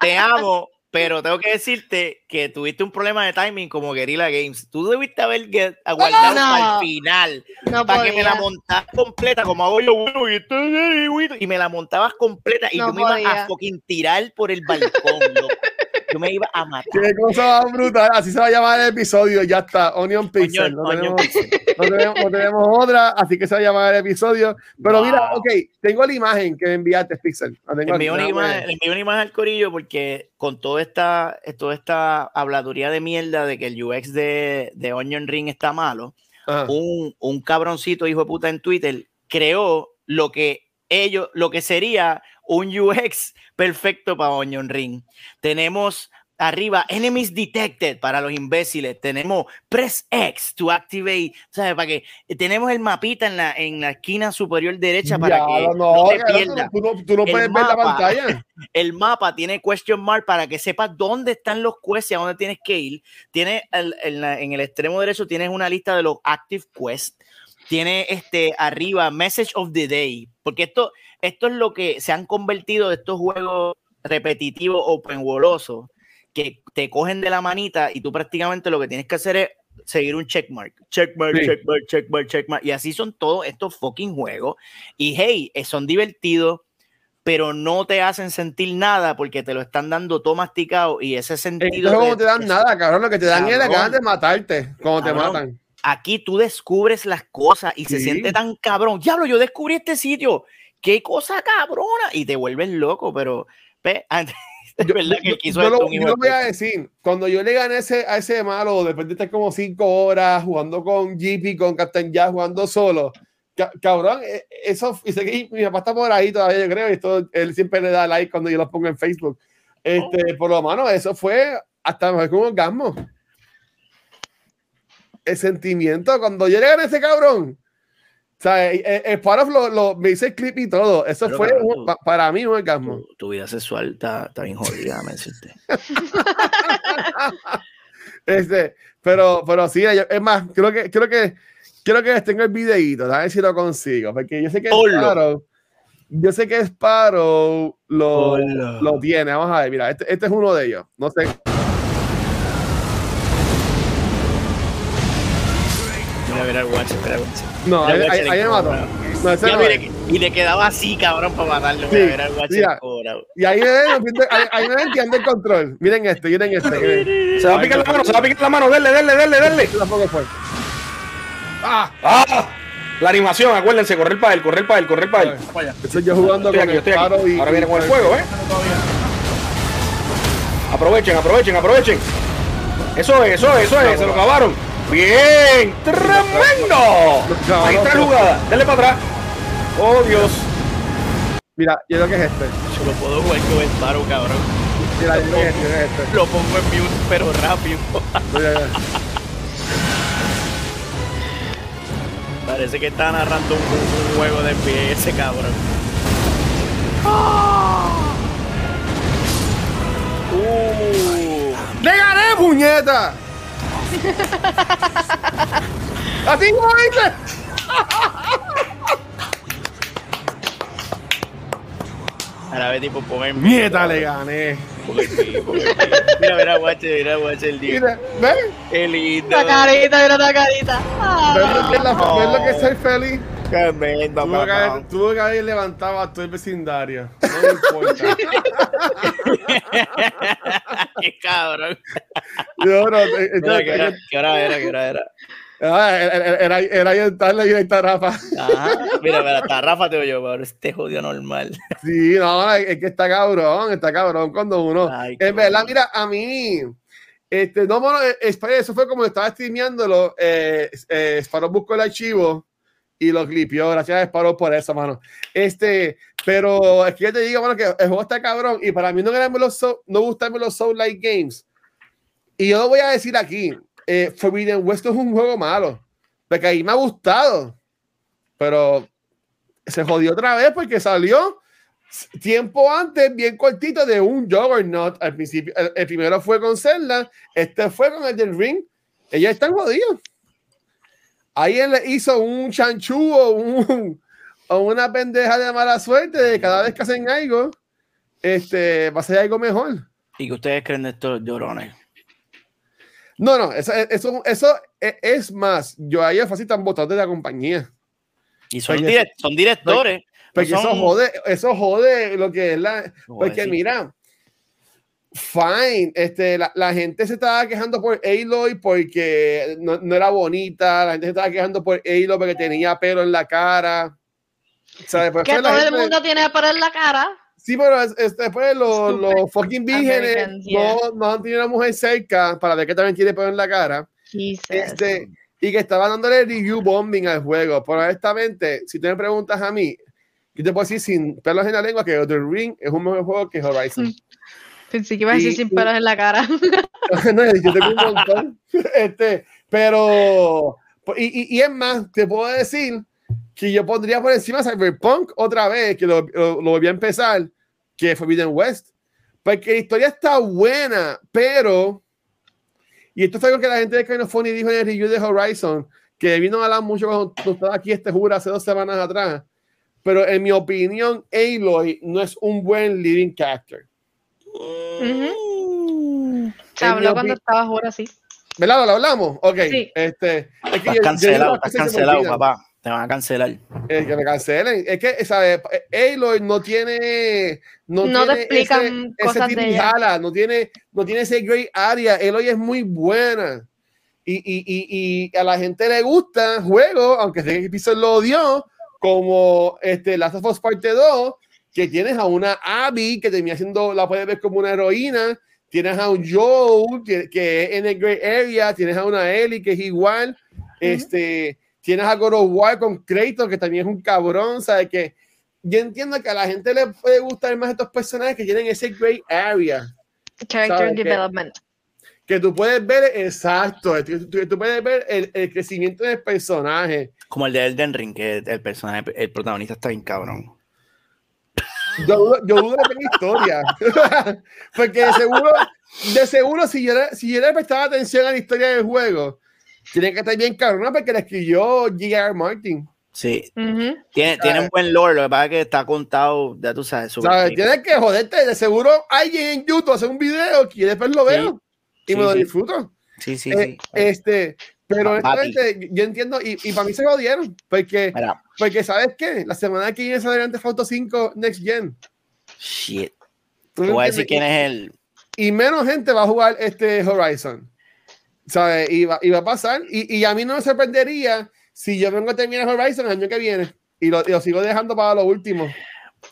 te amo, pero tengo que decirte que tuviste un problema de timing como Guerrilla Games. Tú debiste haber aguardado No. el final No para que me la montaras completa, como hago yo, bueno, y, esto me la montabas completa y No tú me ibas a fucking tirar por el balcón, Tú me ibas a matar. Qué cosa más brutal. Así se va a llamar el episodio. Ya está. Onion Pixel. No, tenemos, no, tenemos, no tenemos otra. Así que se va a llamar el episodio. Pero mira, Wow. ok. Tengo la imagen que enviaste, Pixel. Envié, una imagen, envié una imagen al corillo porque con toda esta, toda esta habladuría de mierda de que el UX de, de Onion Ring está malo, un, un cabroncito hijo de puta en Twitter creó lo que ellos, lo que sería un UX perfecto para Onion Ring. Tenemos arriba enemies detected para los imbéciles. Tenemos press X to activate, ¿sabes? Para que tenemos el mapita en la, en la esquina superior derecha para Ya, que no, no, te pierdas. Tú no, tú no puedes ver la mapa. pantalla. <laughs> El mapa tiene question mark para que sepas dónde están los quests y a dónde tienes que ir. Tiene el- en, la- en el extremo derecho tienes una lista de los active quests. Tiene este arriba message of the day, porque esto, esto es lo que se han convertido de estos juegos repetitivos open worldosos que te cogen de la manita y tú prácticamente lo que tienes que hacer es seguir un checkmark, checkmark, Sí. checkmark, checkmark, checkmark. Y así son todos estos fucking juegos. Y hey, eh, son divertidos, pero no te hacen sentir nada porque te lo están dando todo masticado y ese sentido. Juegos de- no te dan nada, cabrón. Lo que te dan es la ganas de matarte cuando te matan. Aquí tú descubres las cosas y se siente tan cabrón. Diablo, yo descubrí este sitio. Qué cosa cabrona. Y te vuelves loco, pero ve, <laughs> Yo, verdad que yo- quiso yo lo, yo voy a decir, cuando yo le gané ese, a ese malo, después de estar como cinco horas jugando con GP, con Captain Jazz, jugando solo, ca- cabrón, eh, eso, y sé que mi papá está por ahí todavía, yo creo, y esto, él siempre le da like cuando yo lo pongo en Facebook. Este, por lo menos, eso fue hasta mejor que un orgasmo. El sentimiento, cuando llegan a ese cabrón, o sea, el- el part of lo, lo- me hice el clip y todo, eso Pero, fue un- para mí un orgasmo. Tu, tu vida sexual está, está bien jodida, me decirte. <laughs> Este, pero, pero sí, es más, creo que, creo que, creo que tengo el videíto, a ver si lo consigo, porque yo sé que. Sparrow, yo sé que Sparrow lo, lo tiene, vamos a ver, mira, este, este es uno de ellos, no sé, Mira, mira el guacho, mira el guacho. no, ahí, el guacho ahí- en ahí me mató, no, ese no es. y le quedaba así, cabrón, para matarlo. Sí, Mira, el guacho mira. y ahí, no entiende- ahí, no entiende el control, miren este, miren este, miren. Se va a picar la mano, se va a picar la mano. Dele, dele, dele, dele. Este tampoco fue. Ah, ¡Ah! La animación, acuérdense, correr para él, correr para él, correr para él. estoy yo jugando Estoy con aquí, el estoy aquí. Sparrow y- Ahora viene con el fuego, ¿eh? Aprovechen, aprovechen, aprovechen. Eso es, eso es, eso es, se lo clavaron. ¡Bien! ¡Tremendo! Ahí está la jugada, denle para atrás. ¡Oh, Dios! Mira, yo creo que es este. Yo lo puedo jugar con el paro, cabrón. Mira, yo creo que es este, este. Lo pongo en mute, pero rápido. Parece que está narrando un, juego de pie ese cabrón. Uh, ¡Le gané, puñeta! <laughs> ¡A ti no dice! ahora ve tipo poner ¡Nieta, le gané! Mira, mira, guache, mira, guache el día. Mira, ¿ves? Qué lindo. La carita, mira la carita. ¿Ves lo que es, la- ves lo que es ser feliz? Tremendo, Tuvo que, haber, tuvo que haber levantado a todo el vecindario. No me importa. <laughs> Qué cabrón. Yo, no, eh, entonces, ¿qué hora, qué hora era? ¿Qué hora era? ah, era, era, era ahí en tarde y ahí está Rafa. Ajá. Mira, mira, hasta Rafa te oye, pero este jodido normal. Sí, no, es que está cabrón, está cabrón cuando uno. Ay, en verdad, mira, a mí, este, no, bueno, eh, es- eso fue como estaba streameándolo. Eh, eh, Sparrow buscó el archivo y lo clipió. Gracias Sparrow por eso, mano. Este, pero es que yo te digo, mano, que el juego está cabrón y para mí no, los no gustarme los Soul Like Games. Y yo lo voy a decir aquí: eh, Forbidden West es un juego malo, porque ahí me ha gustado, pero se jodió otra vez porque salió tiempo antes, bien cortito, de un Juggernaut al principio. El, el primero fue con Zelda, este fue con el del Ring. Ellos están jodidos. Ahí él le hizo un chanchú o, un, <laughs> o una pendeja de mala suerte de cada vez que hacen algo, este, va a ser algo mejor. ¿Y que ustedes creen de estos llorones? No, no, eso, eso, eso es, es más. Yo a ellos fácil están votados de la compañía. Y son, Porque- direct- son directores. Porque eso son- jode, eso jode lo que es la. Porque mira, fine, este, la, la gente se estaba quejando por Aloy porque no, no era bonita, la gente se estaba quejando por Aloy porque tenía pelo en la cara. ¿Sabes? Pues Que todo el gente- mundo tiene por en la cara. Sí, pero es- es- después los, <laughs> los fucking vírgenes yeah. no, no han tenido una mujer cerca para ver que también tiene pelo en la cara. Este, y que estaba dándole review bombing al juego. Pero honestamente, si tú me preguntas a mí, yo te puedo decir sin pelos en la lengua que The Ring es un mejor juego que Horizon. <laughs> Pensé que iba a decir sin pelos en la cara. <laughs> no, yo tengo un montón. <laughs> Este, pero, y, y, y es más, te puedo decir que yo pondría por encima Cyberpunk otra vez, que lo, lo, lo volví a empezar, que Forbidden West. Porque la historia está buena, pero, y esto fue algo que la gente de Kind of Funny dijo en el review de Horizon, que vino a hablar mucho cuando tú estabas aquí este juro hace dos semanas atrás. Pero en mi opinión, Aloy no es un buen leading character. Ujú. Se En habló mi cuando opi- estaba juro así. ¿Verdad? ¿Lo hablamos? Ok. Sí. Este, es que cancelado, estás se cancelado, papá. Te van a cancelar. Eh, que me cancelen. Es que, ¿sabes? Aloy no tiene. No, No te tiene explican ese, cosas ese de ella. jala, no tiene, no tiene ese great area. Aloy es muy buena. Y, y, y, y a la gente le gusta juego, aunque este episodio lo odió, como este Last of Us Parte 2, que tienes a una Abby que termina siendo, la puedes ver como una heroína. Tienes a un Joel que, que es en el great area, tienes a una Ellie que es igual. Este, Tienes a God of War con Kratos, que también es un cabrón, ¿sabes? Que yo entiendo que a la gente le puede gustar más estos personajes que tienen ese gray area. Character development. Que tú puedes ver, exacto, que tú, tú puedes ver el, el crecimiento del personaje. Como el de Elden Ring, que el personaje, el protagonista está bien cabrón. Yo dudo, yo dudo que tenga historia. <laughs> Porque de seguro, de seguro, si yo, le- si yo le prestaba atención a la historia del juego, tiene que estar bien cabrón, porque la escribió J.R. Martin. Sí, Ujú. tiene, tiene un buen lore, lo que pasa es que está contado, ya tú sabes, ¿Sabes? Tienes que joderte. De seguro alguien en YouTube hace un video y después lo veo y Sí, me lo sí. disfruto. Sí, sí, Eh, sí. este, pero honestamente, yo entiendo, y, y para mí se jodieron, porque, Mira, porque ¿sabes qué? La semana que viene sale Grand Theft Auto 5 Next Gen. shit. ¿Tú Te me voy a decir quién es el. y menos gente va a jugar este Horizon. ¿Sabes? Y va, y va a pasar. Y, y a mí no me sorprendería si yo vengo a terminar Horizon el año que viene. Y lo, y lo sigo dejando para lo último.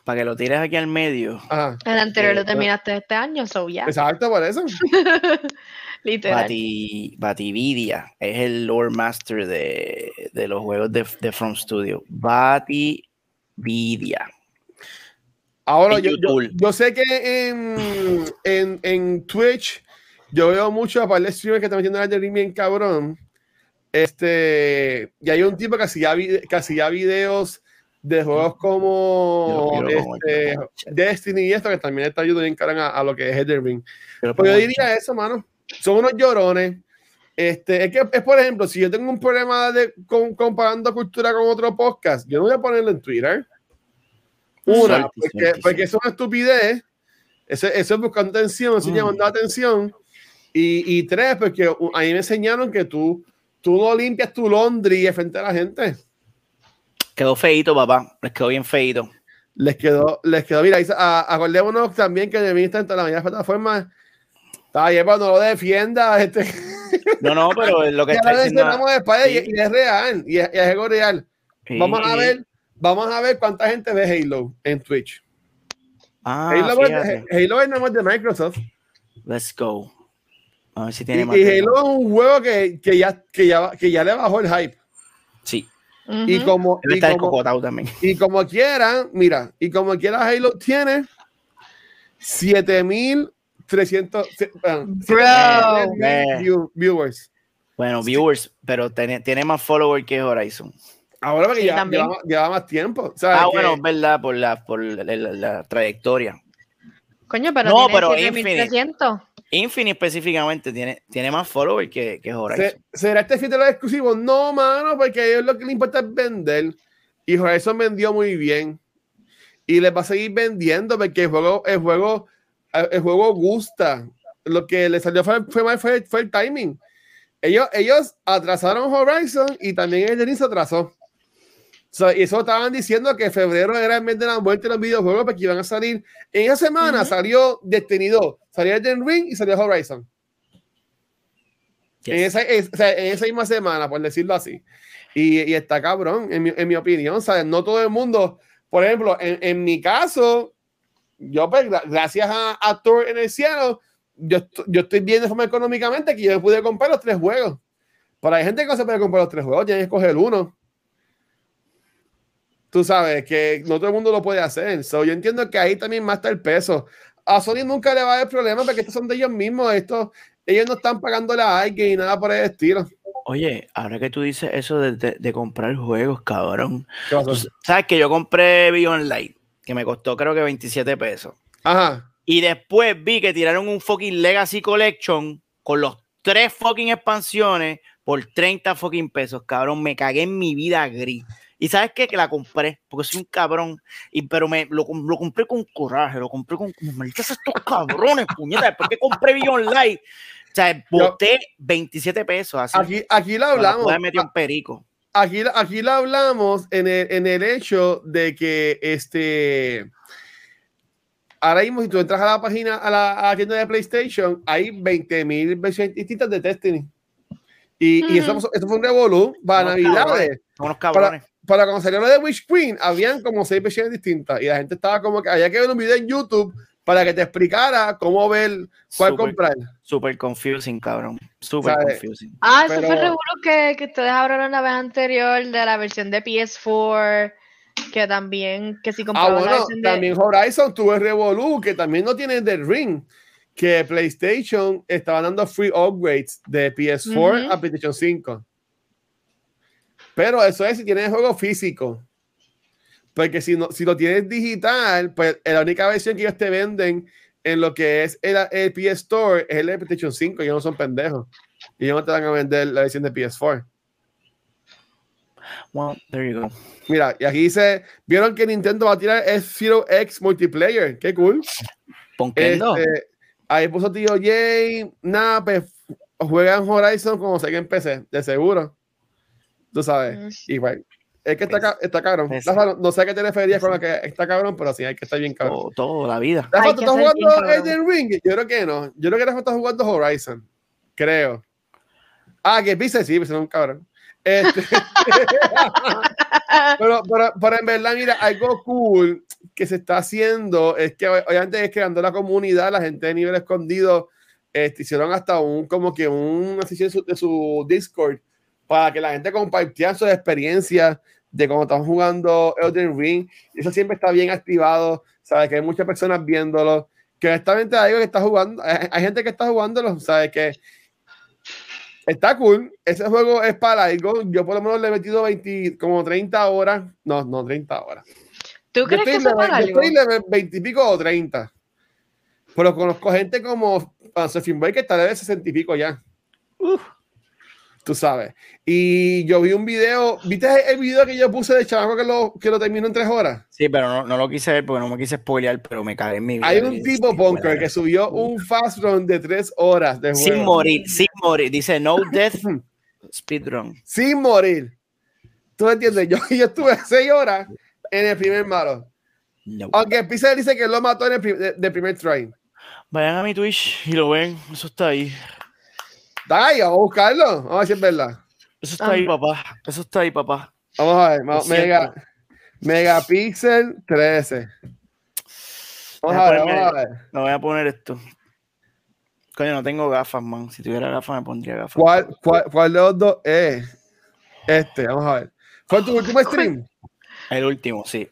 Para que lo tires aquí al medio. Ajá. El anterior Eh, lo terminaste este año, so ya. Exacto, por eso. <laughs> Literal. Bati, Batividia es el lore master de, de los juegos de, de From Studio. Batividia. Ahora, yo, yo, yo sé que en, en, en Twitch yo veo mucho a par de streamers que están metiendo el ring bien cabrón. Este, y hay un tipo que hacía, que hacía videos de juegos como este, Destiny y esto, que también está ayudando bien cabrón a, a lo que es Elden Ring. Pero Pues yo diría eso, mano. Son unos llorones. Este, es que, es por ejemplo, si yo tengo un problema de con- comparando cultura con otro podcast, yo no voy a ponerlo en Twitter. Una, Suerte, porque, suerte, porque eso es una estupidez. Eso, eso es buscando atención, eso es Mm. atención. Y, y tres, porque a mí me enseñaron que tú, tú no limpias tu laundry frente a la gente. Quedó feito, papá. Les quedó bien feito. Les quedó, les quedó, mira, a- acordémonos también que de mí está en todas las plataformas. Está bien, no lo defienda. Este. No, no, pero lo que está diciendo... Sí. Y, y, es real, y es, y es real. Vamos a ver, vamos a ver cuánta gente ve Halo en Twitch. Ah, Halo, es, Halo es nomás de Microsoft. Let's go. A ver si tiene y, más y Halo es un juego que, que, ya, que, ya, que ya le bajó el hype. Sí. Uh -huh. Y como, también. y como quiera, mira, y como quiera Halo tiene 7000 300 ah, viewers. Bueno, viewers, pero tiene, tiene más followers que Horizon. Ahora porque ya, lleva, más tiempo. ¿sabes? Ah, bueno, es verdad, por la, por la, trayectoria. Coño, pero no, pero Infinite, Infinite específicamente tiene, tiene más followers que, que Horizon. ¿Será este título exclusivo? No, mano, porque a ellos lo que le importa es vender. Y Horizon vendió muy bien. Y les va a seguir vendiendo porque el juego, el juego el juego gusta. Lo que le salió fue, fue fue, fue el timing. Ellos, ellos atrasaron Horizon y también el Denis se atrasó. O sea, y eso estaban diciendo que febrero era el mes de la muerte de los videojuegos porque iban a salir. En esa semana Ujú. salió Destiny 2, salió Elden Ring y salió Horizon. En, Yes. esa, es- o sea, en esa misma semana, por decirlo así. Y, y está cabrón, en mi, en mi opinión. ¿sabes? No todo el mundo, por ejemplo, en, en mi caso, yo, pues, gra- gracias a, a Thor en el cielo, yo, yo estoy bien de forma económicamente que yo pude comprar los tres juegos. Pero hay gente que no se puede comprar los tres juegos, tiene que escoger uno. Tú sabes que no todo el mundo lo puede hacer. So, yo entiendo que ahí también más está el peso. A Sony nunca le va a dar problema porque estos son de ellos mismos. Estos, ellos no están pagándole a alguien y nada por el estilo. Oye, ahora que tú dices eso de, de- de comprar juegos, cabrón. ¿Qué pasó? Tú sabes que yo compré Beyond Light, que me costó creo que 27 pesos. Ajá. Y después vi que tiraron un fucking Legacy Collection con los tres fucking expansiones por 30 fucking pesos, cabrón. Me cagué en mi vida gris. Y sabes qué? Que la compré, porque soy un cabrón. Y, pero me lo, lo compré con coraje, lo compré con. como, estos cabrones, puñetas. ¿Por qué compré Beyond Light? O sea, boté 27 pesos así. Aquí, aquí lo hablamos. pude meter un perico. Aquí, aquí lo hablamos en el, en el hecho de que este. Ahora mismo, si tú entras a la página, a la, a la tienda de PlayStation, hay 20.000 versiones distintas de Destiny. Y, y eso, eso fue un revolú para Unos Navidades. cabrones, cabrones. para cuando salió lo de Witch Queen, habían como seis versiones distintas y la gente estaba como que había que ver un video en YouTube para que te explicara cómo ver cuál Súper. comprar. Super confusing, cabrón. Super ¿Sabes? confusing. Ah, eso fue Pero- revuelo que, que ustedes hablaron la vez anterior de la versión de PS4, que también, que si Ah, compraban la bueno, versión de... también Horizon tuvo el Revolu, que también no tiene The Ring, que PlayStation estaba dando free upgrades de PS4 Ujú. a PlayStation 5. Pero eso es si tienes el juego físico. Porque si, no, si lo tienes digital, pues la única versión que ellos te venden en lo que es el, el PS Store es el de PlayStation 5. Ellos no son pendejos. Y ellos no te van a vender la versión de PS4. Well, there you go. Mira, y aquí dice, vieron que Nintendo va a tirar F-Zero X Multiplayer. Qué cool. Ponquendo. Este, ahí puso tío Jay, nada, pues juegan Horizon como sé que en PC, de seguro. Tú sabes. Mm. Es que está, ca- está cabrón. Pues- Rafa, no, no sé a qué te referías con la que está cabrón, pero sí, hay que estar bien cabrón. todo, todo, la vida. Rafa, Hay ¿tú que estás ser bien jugando. Elden Ring? Yo creo que no. Yo creo que Rafa está jugando Horizon. Creo. Ah, que pise, sí, pues es un cabrón. Este, <laughs> pero, pero, pero en verdad, mira, algo cool que se está haciendo es que obviamente es creando la comunidad, la gente de nivel escondido este, hicieron hasta un como que una sesión de su, de su Discord para que la gente compartiera sus experiencias de cómo están jugando Elden Ring. Eso siempre está bien activado, sabes que hay muchas personas viéndolo, que honestamente hay algo que está jugando, hay, hay gente que está jugándolo, sabes que Está cool. Ese juego es para algo. Yo por lo menos le he metido 20, como 30 horas. No, no, 30 horas. ¿Tú Yo crees que eso es para level, yo algo? estoy level 20 y pico o 30. Pero conozco gente como Surfing Boy que está level 60 y pico ya. Tú sabes. Y yo vi un video. ¿Viste el video que yo puse de chamaco que lo, que lo terminó en 3 horas? Sí, pero no, no lo quise ver porque no me quise spoilear, pero me cagué en mi vida. Hay un tipo, sí, Bunker, que subió un fast run de 3 horas de juego. Sin morir, sin morir. Dice no <laughs> death, speedrun. sin morir. ¿Tú me entiendes? Yo, yo estuve <laughs> seis horas en el primer malo. No. Aunque Pixel dice que lo mató en el pri- de, de primer try. Vayan a mi Twitch y lo ven. Eso está ahí. Dale, vamos a buscarlo. Vamos a ver si es verdad. Eso está ahí, Ah. papá. Eso está ahí, papá. Vamos a ver. vamos- mega, Megapixel 13. Vamos a ver, vamos a ver. Me voy a poner esto. Coño, no tengo gafas, man. Si tuviera gafas, me pondría gafas. ¿Cuál, cuál, cuál de los dos es? Este, vamos a ver. ¿Fue tu último <gasps> stream? El último, sí.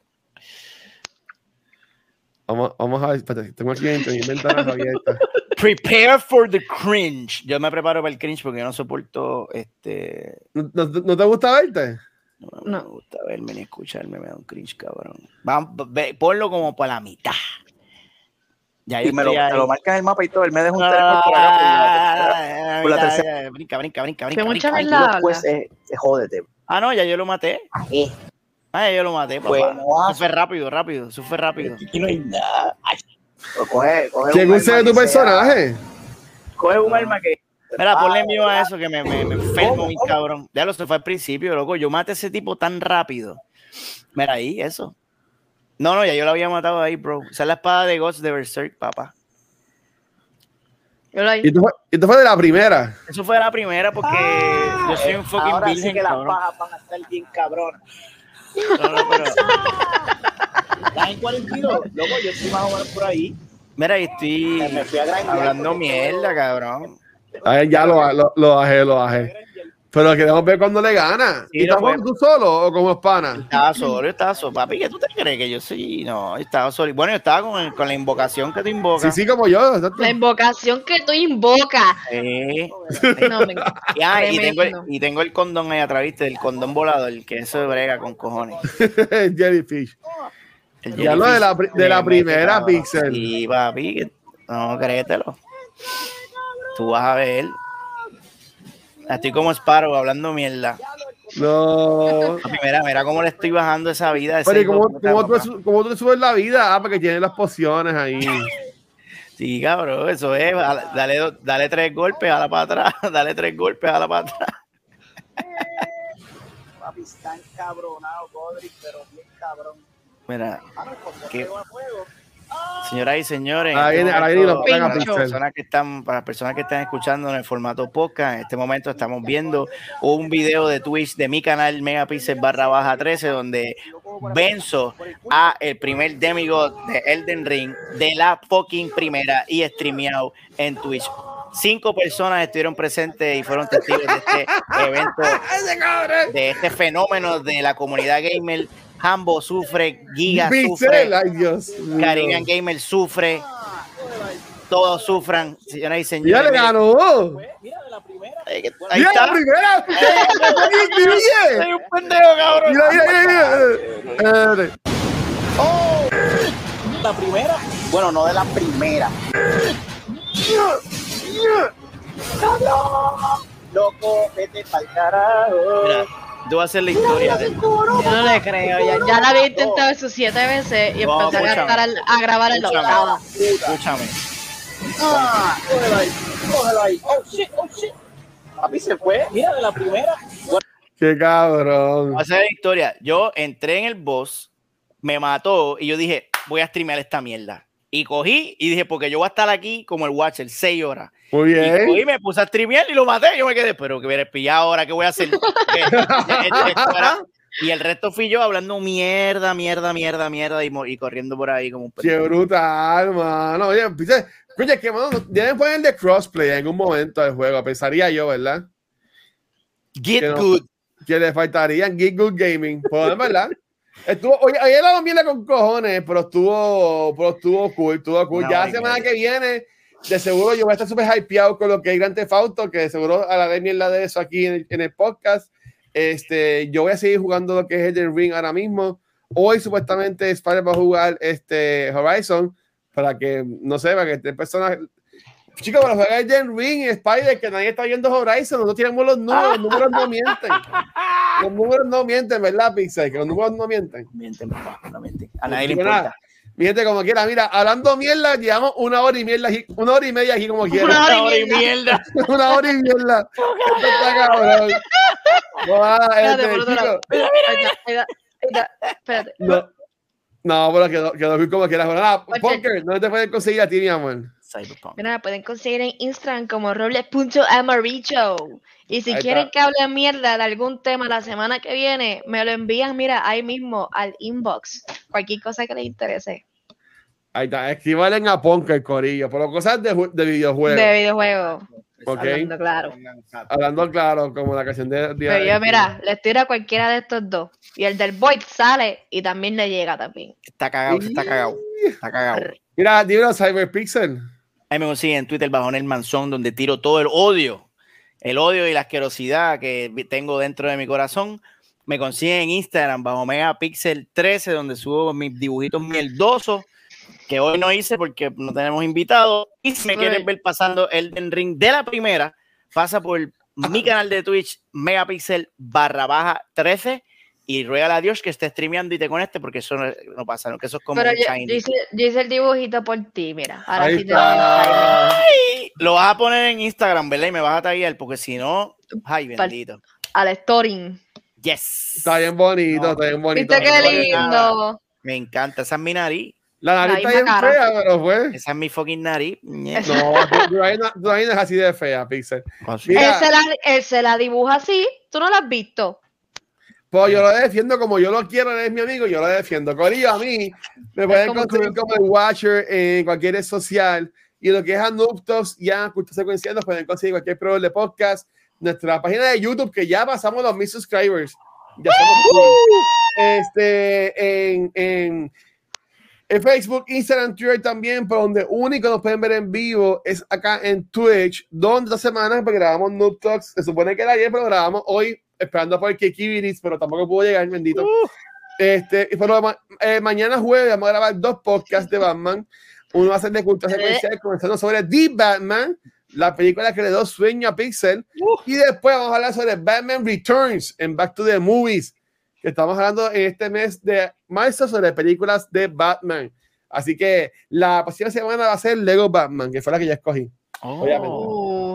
Vamos, vamos a ver. Espérate, tengo aquí 20 ventanas abiertas. <laughs> Prepare for the cringe. Yo me preparo para el cringe porque yo no soporto este. ¿No, no, no te gusta verte? No, No. me gusta verme ni escucharme, me da un cringe, cabrón. Vamos, ve- ponlo como para la mitad. Ya Y me lo, ahí. me lo marcas en el mapa y todo. Él me deja un teléfono por acá por la- Ah, por la ya, tercera. ya, Brinca, brinca, brinca, brinca. mucha brinca. verdad Tranquilo, pues, eh, eh, jódete. Ah, no, ya yo lo maté. Eh, Ah, ya yo lo maté, papá. Bueno, Eso fue rápido, rápido. Eso fue rápido. aquí no hay nada. Ay, pero coge, coge ¿Quién de tu sea- personaje? Coge un arma que. Mira, ponle Ah, envío a ¿verdad? eso que me, me, me enfermo, mi cabrón. Ya lo se fue al principio, loco. Yo maté a ese tipo tan rápido. Mira ahí, eso. No, no, ya yo lo había matado ahí, bro. Esa es la espada de Ghost de Berserk, papá. Y tú, fue- y tú fue de la primera. Eso fue la primera porque yo soy un fucking Ahora sí virgen, que las cabrón. pajas van a estar bien cabronas. No, no, pero- Estás en 42. Loco, yo estoy más o menos por ahí. Mira, y estoy Me fui a granjear hablando mierda, cabrón. A ver, ya lo, lo, lo bajé, lo bajé. Pero queremos ver cuándo le gana. Sí, ¿Y jugando vemos. tú solo o como es pana? Estaba solo, yo estaba solo. Papi, ¿qué tú te crees que yo soy? No, estaba solo. Bueno, yo estaba con, el- con la invocación que tú Sí, invocas. sí, como yo. exacto. La invocación que tú invocas. Sí. No, me <laughs> Y, y, tengo el, y tengo el condón ahí atrás, ¿viste? El condón volador, que eso brega con cojones. <laughs> Jellyfish. El Ya lo de la de la primera. Pixel. Sí, papi, no, créetelo. Tú vas a ver. Estoy como Sparrow hablando mierda. No. Mira, mira cómo le estoy bajando esa vida. a ese Pero ¿y hijo cómo, tú, cómo tú le subes la vida? Ah, porque tiene las pociones ahí. <laughs> Sí, cabrón, eso es. Dale, dale, tres golpes, a la para atrás. <laughs> Dale tres golpes, a la para atrás. <laughs> Papi, están cabronados, Godric, pero bien cabrón. Mira, Ah, no. Señoras y señores. este momento, personas que están, para las personas que están escuchando en el formato podcast, en este momento estamos viendo un video de Twitch de mi canal Megapixel barra baja 13, donde venzo a el primer demigod de Elden Ring de la fucking primera y streameado en Twitch. Cinco personas estuvieron presentes y fueron testigos de este <laughs> evento, de este fenómeno de la comunidad gamer. Hambo sufre, Giga sufre, Pixel, ay Dios. mío. Caribbean Gamer sufre, todos sufran, señoras y Ya señores. le ganó. Ahí ahí Mira está. la primera. <laughs> Soy un pendejo, cabrón. Mira, mira, mira, mira. Espérate. La primera. Bueno, no de la primera. Loco, vete pa'l carajo. Tú vas a hacer la historia de Yo no le creo. Ya, ya la había intentado eso siete veces y No, empecé a, al- a grabar en la Escúchame. octava. Escúchame. Cógelo ahí, cógelo ahí. Oh shit, oh shit. Papi se fue. Mira, de la primera. Qué cabrón. Voy a hacer la historia. Yo entré en el boss, me mató y yo dije, voy a streamear esta mierda. Y cogí y dije, porque yo voy a estar aquí como el Watcher, seis horas. Muy Y bien. me puse a streamear y lo maté. Yo me quedé, pero que hubiera pillado ahora, ¿qué voy a hacer? <laughs> Esto era- y el resto fui yo hablando mierda, mierda, mierda, mierda y, y corriendo por ahí como un Qué brutal, mano. Oye, Oye, que mano, deben poner de crossplay en algún momento del juego, pensaría yo, ¿verdad? Get Que no- good. Que le faltarían Get Good Gaming, pues, ¿verdad? Estuvo, oye, oye, la mierda con cojones, pero estuvo, pero estuvo cool, estuvo cool. Ya la y semana que viene, de seguro yo voy a estar súper hypeado con lo que es Grand Theft Auto, que de seguro a la de mierda de eso aquí en el, en el podcast. Este, yo voy a seguir jugando lo que es Elden Ring ahora mismo. Hoy supuestamente Spider va a jugar este Horizon para que, no sé, para que esté personas... Chicos, para jugar Elden Ring y Spider, que nadie está viendo Horizon, nosotros tenemos los números, los números no mienten. Los números no mienten, ¿verdad, Pixel? Que los números no mienten. Mienten, papá, no mienten. A nadie le importa. Mi gente, como quiera, mira, hablando mierda, llevamos una hora y mierda aquí, una hora y media aquí como quiera. Una hora y mierda. <laughs> una hora y mierda. Esto está cabrón. Este, está. Espérate. no, no, pero quedó, quedó como quiera. Nada. Poker, ¿dónde te pueden conseguir a ti, mi amor? Cyberpunk. Pueden conseguir en Instagram como robles.amarillo. Y si Ahí quieren está. que hable mierda de algún tema la semana que viene, me lo envían, mira, ahí mismo al inbox. Cualquier cosa que les interese. Ahí está, escriban a Poker, Corillo, pero cosas de, de videojuegos. De videojuegos. Ok. Hablando claro. Hablando claro, como la canción de. de- Pero yo, mira, les tiro a cualquiera de estos dos. Y el del Void sale y también le llega también. Está cagado, está cagado. Está cagado. Mira, dímelo, Cyberpixel. Ahí me consiguen en Twitter bajo el manzón, donde tiro todo el odio, el odio y la asquerosidad que tengo dentro de mi corazón. Me consiguen en Instagram bajo Megapixel 13, donde subo mis dibujitos mierdosos, que hoy no hice porque no tenemos invitados. Y si me quieren Right. ver pasando Elden Ring de la primera, pasa por mi canal de Twitch, Megapixel barra baja 13, y ruega a Dios que esté streameando y te conecte, porque eso no, no pasa, ¿no? que eso es como Pero un yo, shiny. yo hice, yo hice el dibujito por ti, mira. Ahora Ahí sí te lo está. Ay, vas a poner en Instagram, ¿verdad? Y me vas a taguear, porque si no, ay, bendito. Al storing. Yes. Está bien bonito, No. está bien bonito. ¿Viste qué lindo? Me encanta. Esa es mi nariz. La nariz La está bien cara. fea, pero fue. Esa es mi fucking nariz. No, tu- nariz no- es así de fea, Pixel. Él se, la, él se la dibuja así. ¿Tú no la has visto? Pues yo lo defiendo como yo lo quiero, él es mi amigo, yo lo defiendo. Corillo, a mí me pueden conseguir como el Watcher en cualquier red social. Y lo que es Anuptos, ya cultura secuencial, nos pueden conseguir cualquier proveedor de podcast. Nuestra página de YouTube, que ya pasamos los mil subscribers. Ya somos cool. Este, en, en, en Facebook, Instagram, Twitter también, pero donde único nos pueden ver en vivo es acá en Twitch, donde esta semana pues, grabamos Noob Talks. Se supone que era ayer, pero grabamos hoy, esperando por Kikibiris, pero tampoco pudo llegar, bendito. Este, y ma- eh, mañana jueves vamos a grabar dos podcasts de Batman. Uno va a ser de cultura secuencial, comenzando sobre The Batman, la película que le dio sueño a Pixel. Y después vamos a hablar sobre Batman Returns en Back to the Movies, que estamos hablando en este mes de marzo sobre películas de Batman. Así que la próxima semana va a ser Lego Batman, que fue la que yo escogí. obviamente.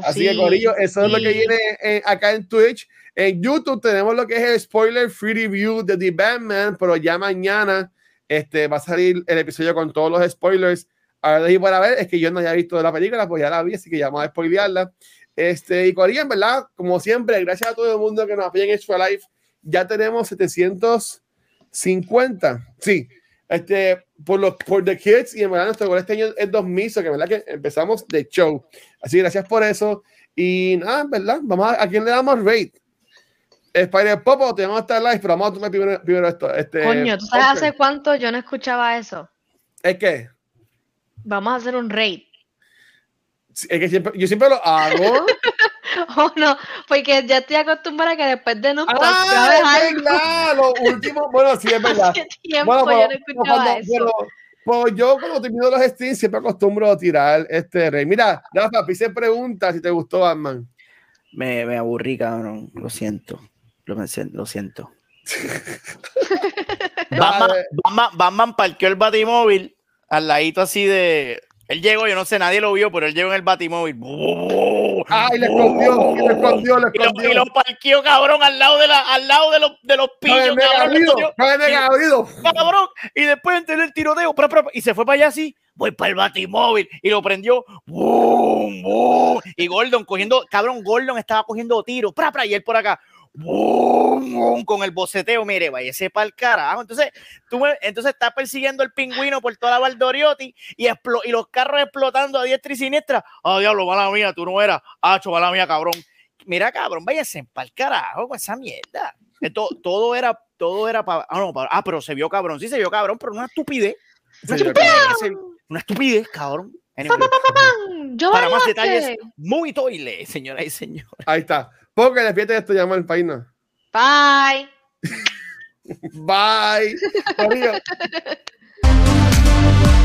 Así sí, que, Corillo, eso es lo que viene eh, acá en Twitch. En YouTube tenemos lo que es el spoiler free review de The Batman, pero ya mañana este, va a salir el episodio con todos los spoilers. Ahora y para ver, es que yo no había visto la película, pues ya la vi, así que ya vamos a spoilearla. Este, y Corillo, en verdad, como siempre, gracias a todo el mundo que nos apoya en Extra Life. Ya tenemos 700, 50. Sí. Este, por los por The Kids y en verdad nuestro gol este año es 2000, so que en verdad que empezamos de show. Así que gracias por eso. Y nada, verdad, vamos a, ¿a quién le damos rate. Spider Popo, te vamos a estar live, pero vamos a tomar primero, primero esto. Este, Coño, ¿tú sabes hace cuánto yo no escuchaba eso? Es que, Vamos a hacer un raid. es que siempre, yo siempre lo hago. <laughs> <laughs> Oh, no, porque ya estoy acostumbrada a que después de no ah, es algo. verdad, lo último, bueno, sí, es verdad. <laughs> Hace tiempo Bueno, yo no pero- escuchaba cuando- eso. pero- pues yo cuando termino los streams siempre acostumbro a tirar este rey. Mira, Rafa, se pregunta si te gustó Batman. Me, me aburrí, cabrón. Lo siento. Lo, lo siento. <laughs> Batman. Batman, Batman parqueó el batimóvil al ladito así de. Él llegó, yo no sé, nadie lo vio, pero él llegó en el batimóvil. Ay, le escondió, le escondió, le lo, escondió. y lo parqueó, cabrón, al lado de, la, al lado de, los, de los pillos, mega cabrón. lo mega Y- abrido. cabrón. Y después entró el tiroteo y se fue para allá así. Voy para el batimóvil y lo prendió. ¡Bum! ¡Bum! Y Gordon cogiendo, cabrón, Gordon estaba cogiendo tiros. Pra, pra, y él por acá. Con el boceteo, mire, váyase para el carajo. Entonces, tú me- entonces está persiguiendo el pingüino por toda la Valdoriotti y, explo- y los carros explotando a diestra y siniestra. Ah, diablo, mala mía, tú no eras. Ah, mala mía, cabrón. Mira, cabrón, váyase para el carajo con esa mierda. Que to- todo era, todo era para. Ah, no, pa- ah, pero se vio cabrón. Sí, se vio cabrón, pero una estupidez. Una estupidez, se- una estupidez, cabrón. Anyway, ¡Pam! Yo para más detalles, muy toile, señoras y señores. Ahí está. Porque despierte esto, llama al país. no. Bye. <laughs> Bye. <laughs>